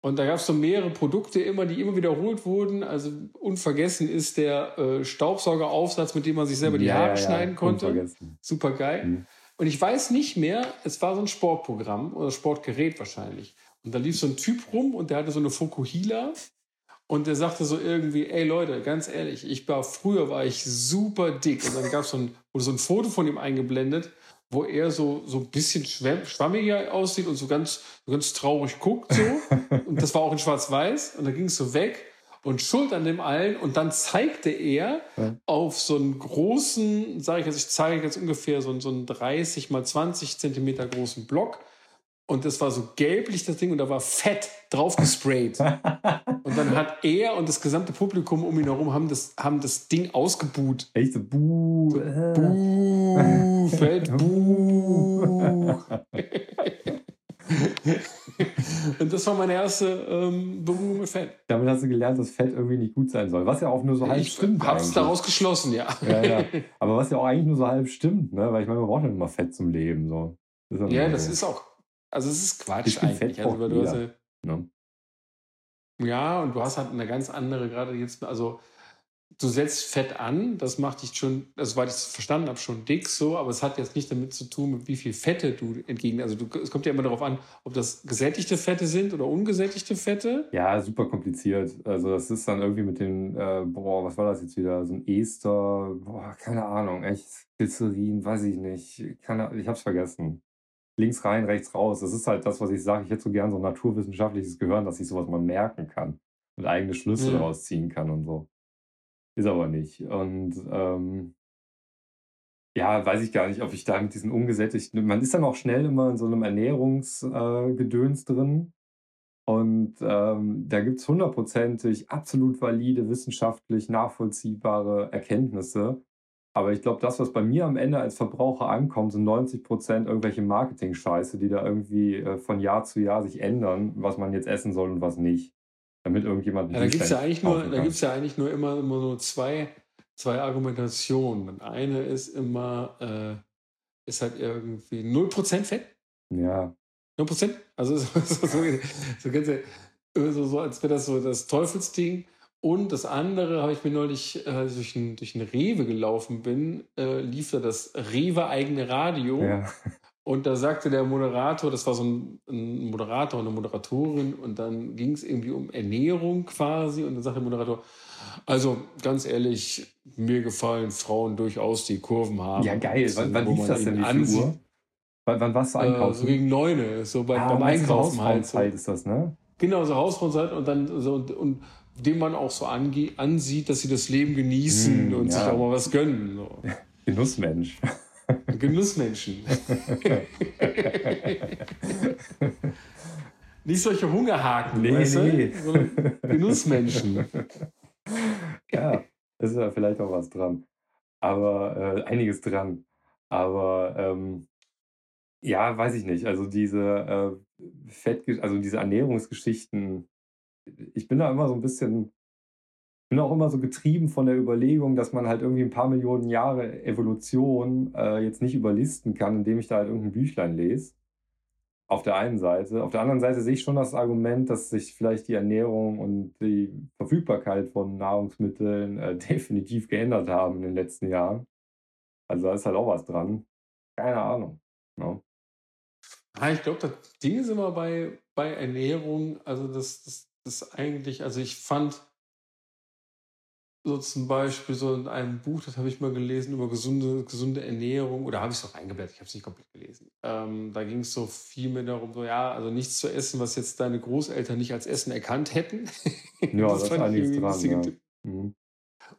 Speaker 2: Und da gab es so mehrere Produkte immer, die immer wiederholt wurden. Also unvergessen ist der äh, Staubsaugeraufsatz, mit dem man sich selber die ja, Haare ja, schneiden konnte. Super geil. Mhm. Und ich weiß nicht mehr, es war so ein Sportprogramm oder Sportgerät wahrscheinlich. Und da lief so ein Typ rum und der hatte so eine Fokuhila. Und der sagte so irgendwie, ey Leute, ganz ehrlich, ich war früher war ich super dick. Und dann gab so ein, wurde so ein Foto von ihm eingeblendet wo er so, so ein bisschen schwammiger aussieht und so ganz, so ganz traurig guckt. So. <laughs> und das war auch in Schwarz-Weiß. Und da ging es so weg und Schuld an dem allen. Und dann zeigte er ja. auf so einen großen, sage ich jetzt, ich zeige jetzt ungefähr so, so einen 30 mal 20 Zentimeter großen Block. Und das war so gelblich, das Ding, und da war Fett drauf gesprayt. <laughs> und dann hat er und das gesamte Publikum um ihn herum haben das, haben das Ding ausgebuht.
Speaker 1: Echt so, buh. So,
Speaker 2: buh, <laughs> Fett, buh. <laughs> und das war meine erste ähm, Berührung mit Fett.
Speaker 1: Damit hast du gelernt, dass Fett irgendwie nicht gut sein soll. Was ja auch nur so halb ich stimmt.
Speaker 2: Ich hab's daraus geschlossen, ja.
Speaker 1: ja, ja. Aber was ja auch eigentlich nur so halb stimmt, ne? Weil ich meine, man braucht ja immer Fett zum Leben. So.
Speaker 2: Ja, das ist auch also es ist Quatsch eigentlich. Also, weil du hast ja, no. Ja, und du hast halt eine ganz andere, gerade jetzt, also du setzt Fett an, das macht dich schon, also weil ich es verstanden habe, schon dick so, aber es hat jetzt nicht damit zu tun, mit wie viel Fette du entgegen. Also du, es kommt ja immer darauf an, ob das gesättigte Fette sind oder ungesättigte Fette.
Speaker 1: Ja, super kompliziert. Also das ist dann irgendwie mit den, äh, boah, was war das jetzt wieder? So ein Ester, boah, keine Ahnung, echt, Glycerin, weiß ich nicht. Keine, ich hab's vergessen. Links rein, rechts raus. Das ist halt das, was ich sage. Ich hätte so gern so ein naturwissenschaftliches Gehirn, dass ich sowas mal merken kann und eigene Schlüsse mhm. daraus ziehen kann und so. Ist aber nicht. Und ähm, ja, weiß ich gar nicht, ob ich da mit diesen ungesättigten. Man ist dann auch schnell immer in so einem Ernährungsgedöns äh, drin. Und ähm, da gibt es hundertprozentig absolut valide, wissenschaftlich nachvollziehbare Erkenntnisse. Aber ich glaube, das, was bei mir am Ende als Verbraucher ankommt, sind 90 Prozent irgendwelche Marketing-Scheiße, die da irgendwie äh, von Jahr zu Jahr sich ändern, was man jetzt essen soll und was nicht damit irgendjemand.
Speaker 2: Ja, da gibt es ja eigentlich nur, da gibt's ja eigentlich nur immer, immer so zwei, zwei Argumentationen. eine ist immer, äh, ist halt irgendwie 0% Fett.
Speaker 1: Ja.
Speaker 2: 0%? Also <laughs> so, so, so, so, so als wäre das so das Teufelsding. Und das andere habe ich mir neulich, äh, durch, ein, durch ein Rewe gelaufen bin, äh, lief da das Rewe-eigene Radio. Ja. Und da sagte der Moderator, das war so ein, ein Moderator und eine Moderatorin, und dann ging es irgendwie um Ernährung quasi. Und dann sagte der Moderator, also ganz ehrlich, mir gefallen Frauen durchaus, die Kurven haben.
Speaker 1: Ja, geil. Wann, wann lief das denn? Wie viel Uhr? Wann, wann warst du einkaufen? Äh,
Speaker 2: so gegen neun, so bei, ah, beim Einkaufen
Speaker 1: halt. So. ist das, ne?
Speaker 2: Genau, so Hausfrauenzeit und dann so und, und dem man auch so ansieht, dass sie das Leben genießen mm, und ja. sich auch mal was gönnen. So. <laughs>
Speaker 1: Genussmensch. <laughs>
Speaker 2: Genussmenschen. <laughs> Nicht solche Hungerhaken, nee, weißt nee. du? Genussmenschen.
Speaker 1: Ja, da ist ja vielleicht auch was dran. Aber äh, einiges dran. Aber ähm, ja, weiß ich nicht. Also diese äh, Fett, also diese Ernährungsgeschichten, ich bin da immer so ein bisschen bin auch immer so getrieben von der Überlegung, dass man halt irgendwie ein paar Millionen Jahre Evolution äh, jetzt nicht überlisten kann, indem ich da halt irgendein Büchlein lese. Auf der einen Seite. Auf der anderen Seite sehe ich schon das Argument, dass sich vielleicht die Ernährung und die Verfügbarkeit von Nahrungsmitteln äh, <laughs> definitiv geändert haben in den letzten Jahren. Also da ist halt auch was dran. Keine Ahnung. No? Ne?
Speaker 2: Ja, ich glaube, das Ding ist immer bei, bei Ernährung, also das, das, das eigentlich, also ich fand, so zum Beispiel so in einem Buch, das habe ich mal gelesen, über gesunde, gesunde Ernährung, oder habe ich es auch eingeblättert, ich habe es nicht komplett gelesen. Ähm, da ging es so viel mehr darum, so ja, also nichts zu essen, was jetzt deine Großeltern nicht als Essen erkannt hätten.
Speaker 1: Ja, <laughs> das, das ist einiges dran. Ja. Mhm.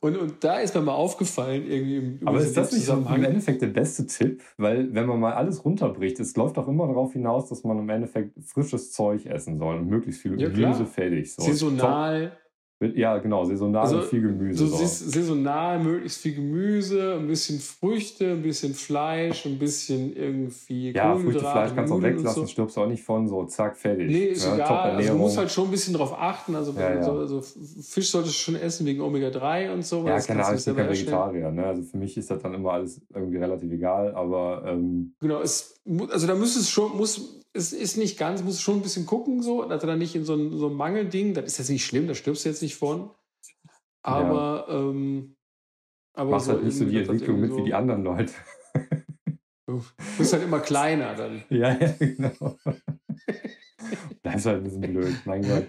Speaker 2: Und, und da ist mir mal aufgefallen, irgendwie
Speaker 1: im Aber ist das nicht im Endeffekt der beste Tipp? Weil, wenn man mal alles runterbricht, es läuft doch immer darauf hinaus, dass man im Endeffekt frisches Zeug essen soll und möglichst viel ja, Gemüse fertig.
Speaker 2: So. Saisonal.
Speaker 1: Ja, genau, saisonal also, viel Gemüse.
Speaker 2: So saisonal, möglichst viel Gemüse, ein bisschen Früchte, ein bisschen Fleisch, ein bisschen irgendwie
Speaker 1: Ja, Früchte, Fleisch kannst du auch weglassen, so. stirbst auch nicht von, so zack, fertig.
Speaker 2: Nee, ist ja, egal. Also du musst halt schon ein bisschen drauf achten. Also, ja, ja. So, also Fisch solltest du schon essen wegen Omega-3 und so.
Speaker 1: Ja, keine Ahnung, ich bin kein Vegetarier. Ne? Also für mich ist das dann immer alles irgendwie relativ egal, aber... Ähm,
Speaker 2: genau, es, also da müsstest schon, muss es ist nicht ganz, musst schon ein bisschen gucken, so, dass du da nicht in so ein, so ein Mangelding, das ist jetzt nicht schlimm, da stirbst du jetzt nicht von. Aber, ja. ähm,
Speaker 1: aber. Machst so halt nicht so die Entwicklung mit so, wie die anderen Leute.
Speaker 2: Du bist halt immer kleiner dann. <laughs>
Speaker 1: Ja, ja, genau. das ist halt ein bisschen blöd, mein Gott.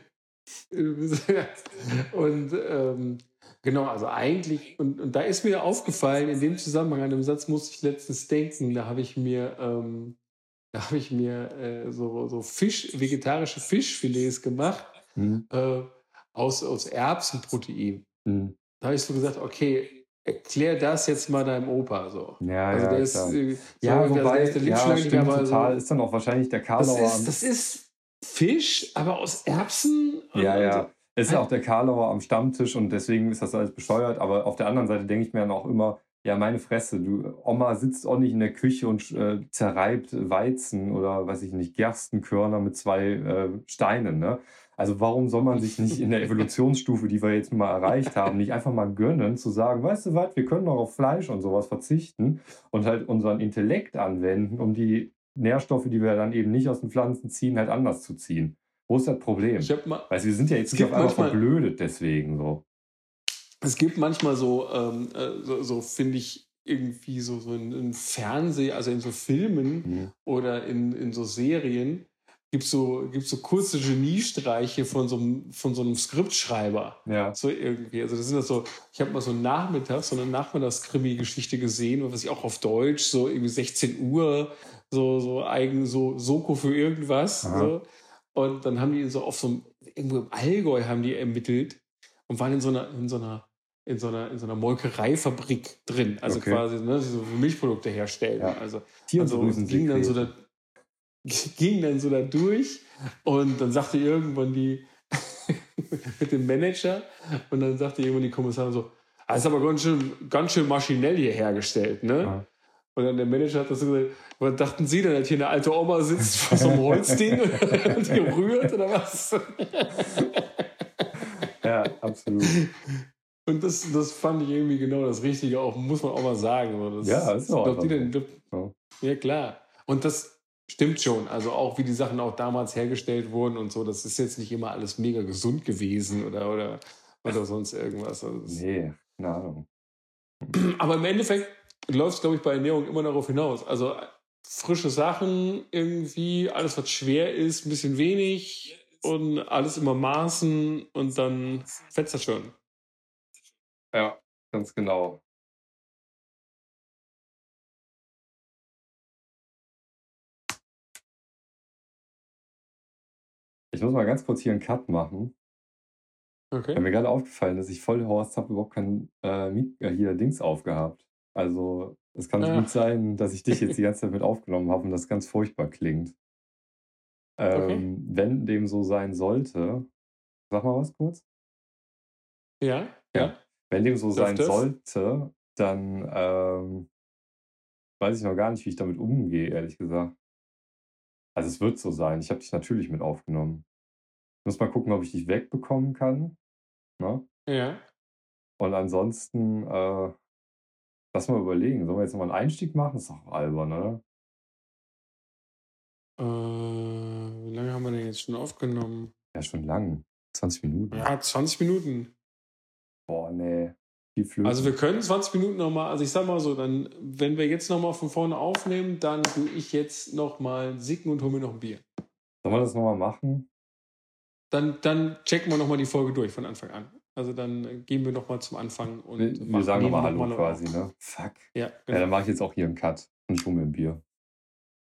Speaker 1: <laughs>
Speaker 2: und ähm, genau, also eigentlich, und, und da ist mir aufgefallen, in dem Zusammenhang, an dem Satz musste ich letztens denken, da habe ich mir ähm, da habe ich mir äh, so, so Fisch, vegetarische Fischfilets gemacht mhm. äh, aus, aus Erbsenprotein. Mhm. Da habe ich so gesagt, okay, erklär das jetzt mal deinem Opa so.
Speaker 1: Ja, also ja, der ist, äh, so, ja, wobei, der, der ja, stimmt total. So, ist dann auch wahrscheinlich der Karlauer.
Speaker 2: Das ist, das ist Fisch, aber aus Erbsen.
Speaker 1: Ja, ja. Es ist auch der Karlauer am Stammtisch und deswegen ist das alles bescheuert. Aber auf der anderen Seite denke ich mir dann auch immer, ja, meine Fresse, du, Oma sitzt auch nicht in der Küche und äh, zerreibt Weizen oder weiß ich nicht, Gerstenkörner mit zwei äh, Steinen, ne? Also warum soll man sich nicht in der Evolutionsstufe, die wir jetzt mal erreicht haben, nicht einfach mal gönnen, zu sagen, weißt du was, wir können doch auf Fleisch und sowas verzichten und halt unseren Intellekt anwenden, um die Nährstoffe, die wir dann eben nicht aus den Pflanzen ziehen, halt anders zu ziehen. Wo ist das Problem? Ich mal, Weil wir sind ja jetzt nicht auf einmal verblödet deswegen so.
Speaker 2: Es gibt manchmal so, ähm, äh, so, so finde ich, irgendwie so, so in, in Fernseh, also in so Filmen mhm. oder in, in so Serien, gibt so, gibt so kurze Geniestreiche von so einem, von so einem Skriptschreiber. Ja. So irgendwie. Also das sind das so, ich habe mal so nachmittags, so eine Nachmittagskrimi-Geschichte gesehen, was ich auch auf Deutsch, so irgendwie 16 Uhr, so, so eigen, so Soko für irgendwas. So. Und dann haben die so auf so einem, irgendwo im Allgäu haben die ermittelt und waren in so einer, in so einer, in so einer, in so einer Molkereifabrik drin. Also okay. quasi, ne, so Milchprodukte herstellen. Ja. Also, also ging dann so da, <laughs> ging dann so da durch und dann sagte irgendwann die <laughs> mit dem Manager und dann sagte irgendwann die Kommissarin so, ah, das ist aber ganz schön, ganz schön maschinell hier hergestellt, ne? Ja. Und dann der Manager hat das so gesagt, was dachten Sie denn, dass hier eine alte Oma sitzt vor so einem Holzding und <laughs> die rührt oder was?
Speaker 1: ja, absolut.
Speaker 2: Und das, das fand ich irgendwie genau das Richtige, auch muss man auch mal sagen. Das, ja, ist auch. Die denn, ja. ja, klar. Und das stimmt schon. Also auch wie die Sachen auch damals hergestellt wurden und so, das ist jetzt nicht immer alles mega gesund gewesen oder, oder, oder sonst irgendwas. Also
Speaker 1: nee, keine Ahnung.
Speaker 2: Aber im Endeffekt läuft es, glaube ich, bei Ernährung immer darauf hinaus. Also frische Sachen irgendwie, alles was schwer ist, ein bisschen wenig und alles immer maßen und dann fetzt das schon.
Speaker 1: Ja, ganz genau. Ich muss mal ganz kurz hier einen Cut machen. Okay. Weil mir gerade aufgefallen ist, ich voll Horst habe überhaupt kein äh, äh, hier Dings aufgehabt. Also es kann ah. gut sein, dass ich dich jetzt die <laughs> ganze Zeit mit aufgenommen habe und das ganz furchtbar klingt. Ähm, okay. Wenn dem so sein sollte, sag mal was kurz.
Speaker 2: Ja, ja. ja.
Speaker 1: Wenn dem so sein sollte, dann ähm, weiß ich noch gar nicht, wie ich damit umgehe, ehrlich gesagt. Also es wird so sein. Ich habe dich natürlich mit aufgenommen. Ich muss mal gucken, ob ich dich wegbekommen kann. Ne?
Speaker 2: Ja.
Speaker 1: Und ansonsten, äh, lass mal überlegen. Sollen wir jetzt nochmal einen Einstieg machen? Das ist doch albern, oder?
Speaker 2: Äh, wie lange haben wir denn jetzt schon aufgenommen?
Speaker 1: Ja, schon lang. 20 Minuten.
Speaker 2: Ja, 20 Minuten.
Speaker 1: Boah, nee.
Speaker 2: Also wir können 20 Minuten nochmal, also ich sag mal so, dann, wenn wir jetzt nochmal von vorne aufnehmen, dann tue ich jetzt nochmal Sicken und hole mir noch ein Bier.
Speaker 1: Sollen wir das nochmal machen?
Speaker 2: Dann, dann checken wir nochmal die Folge durch von Anfang an. Also dann gehen wir nochmal zum Anfang und
Speaker 1: wir, wir sagen nochmal Hallo noch quasi, ne? Fuck.
Speaker 2: Ja,
Speaker 1: genau. ja, dann mache ich jetzt auch hier einen Cut und hole mir ein Bier.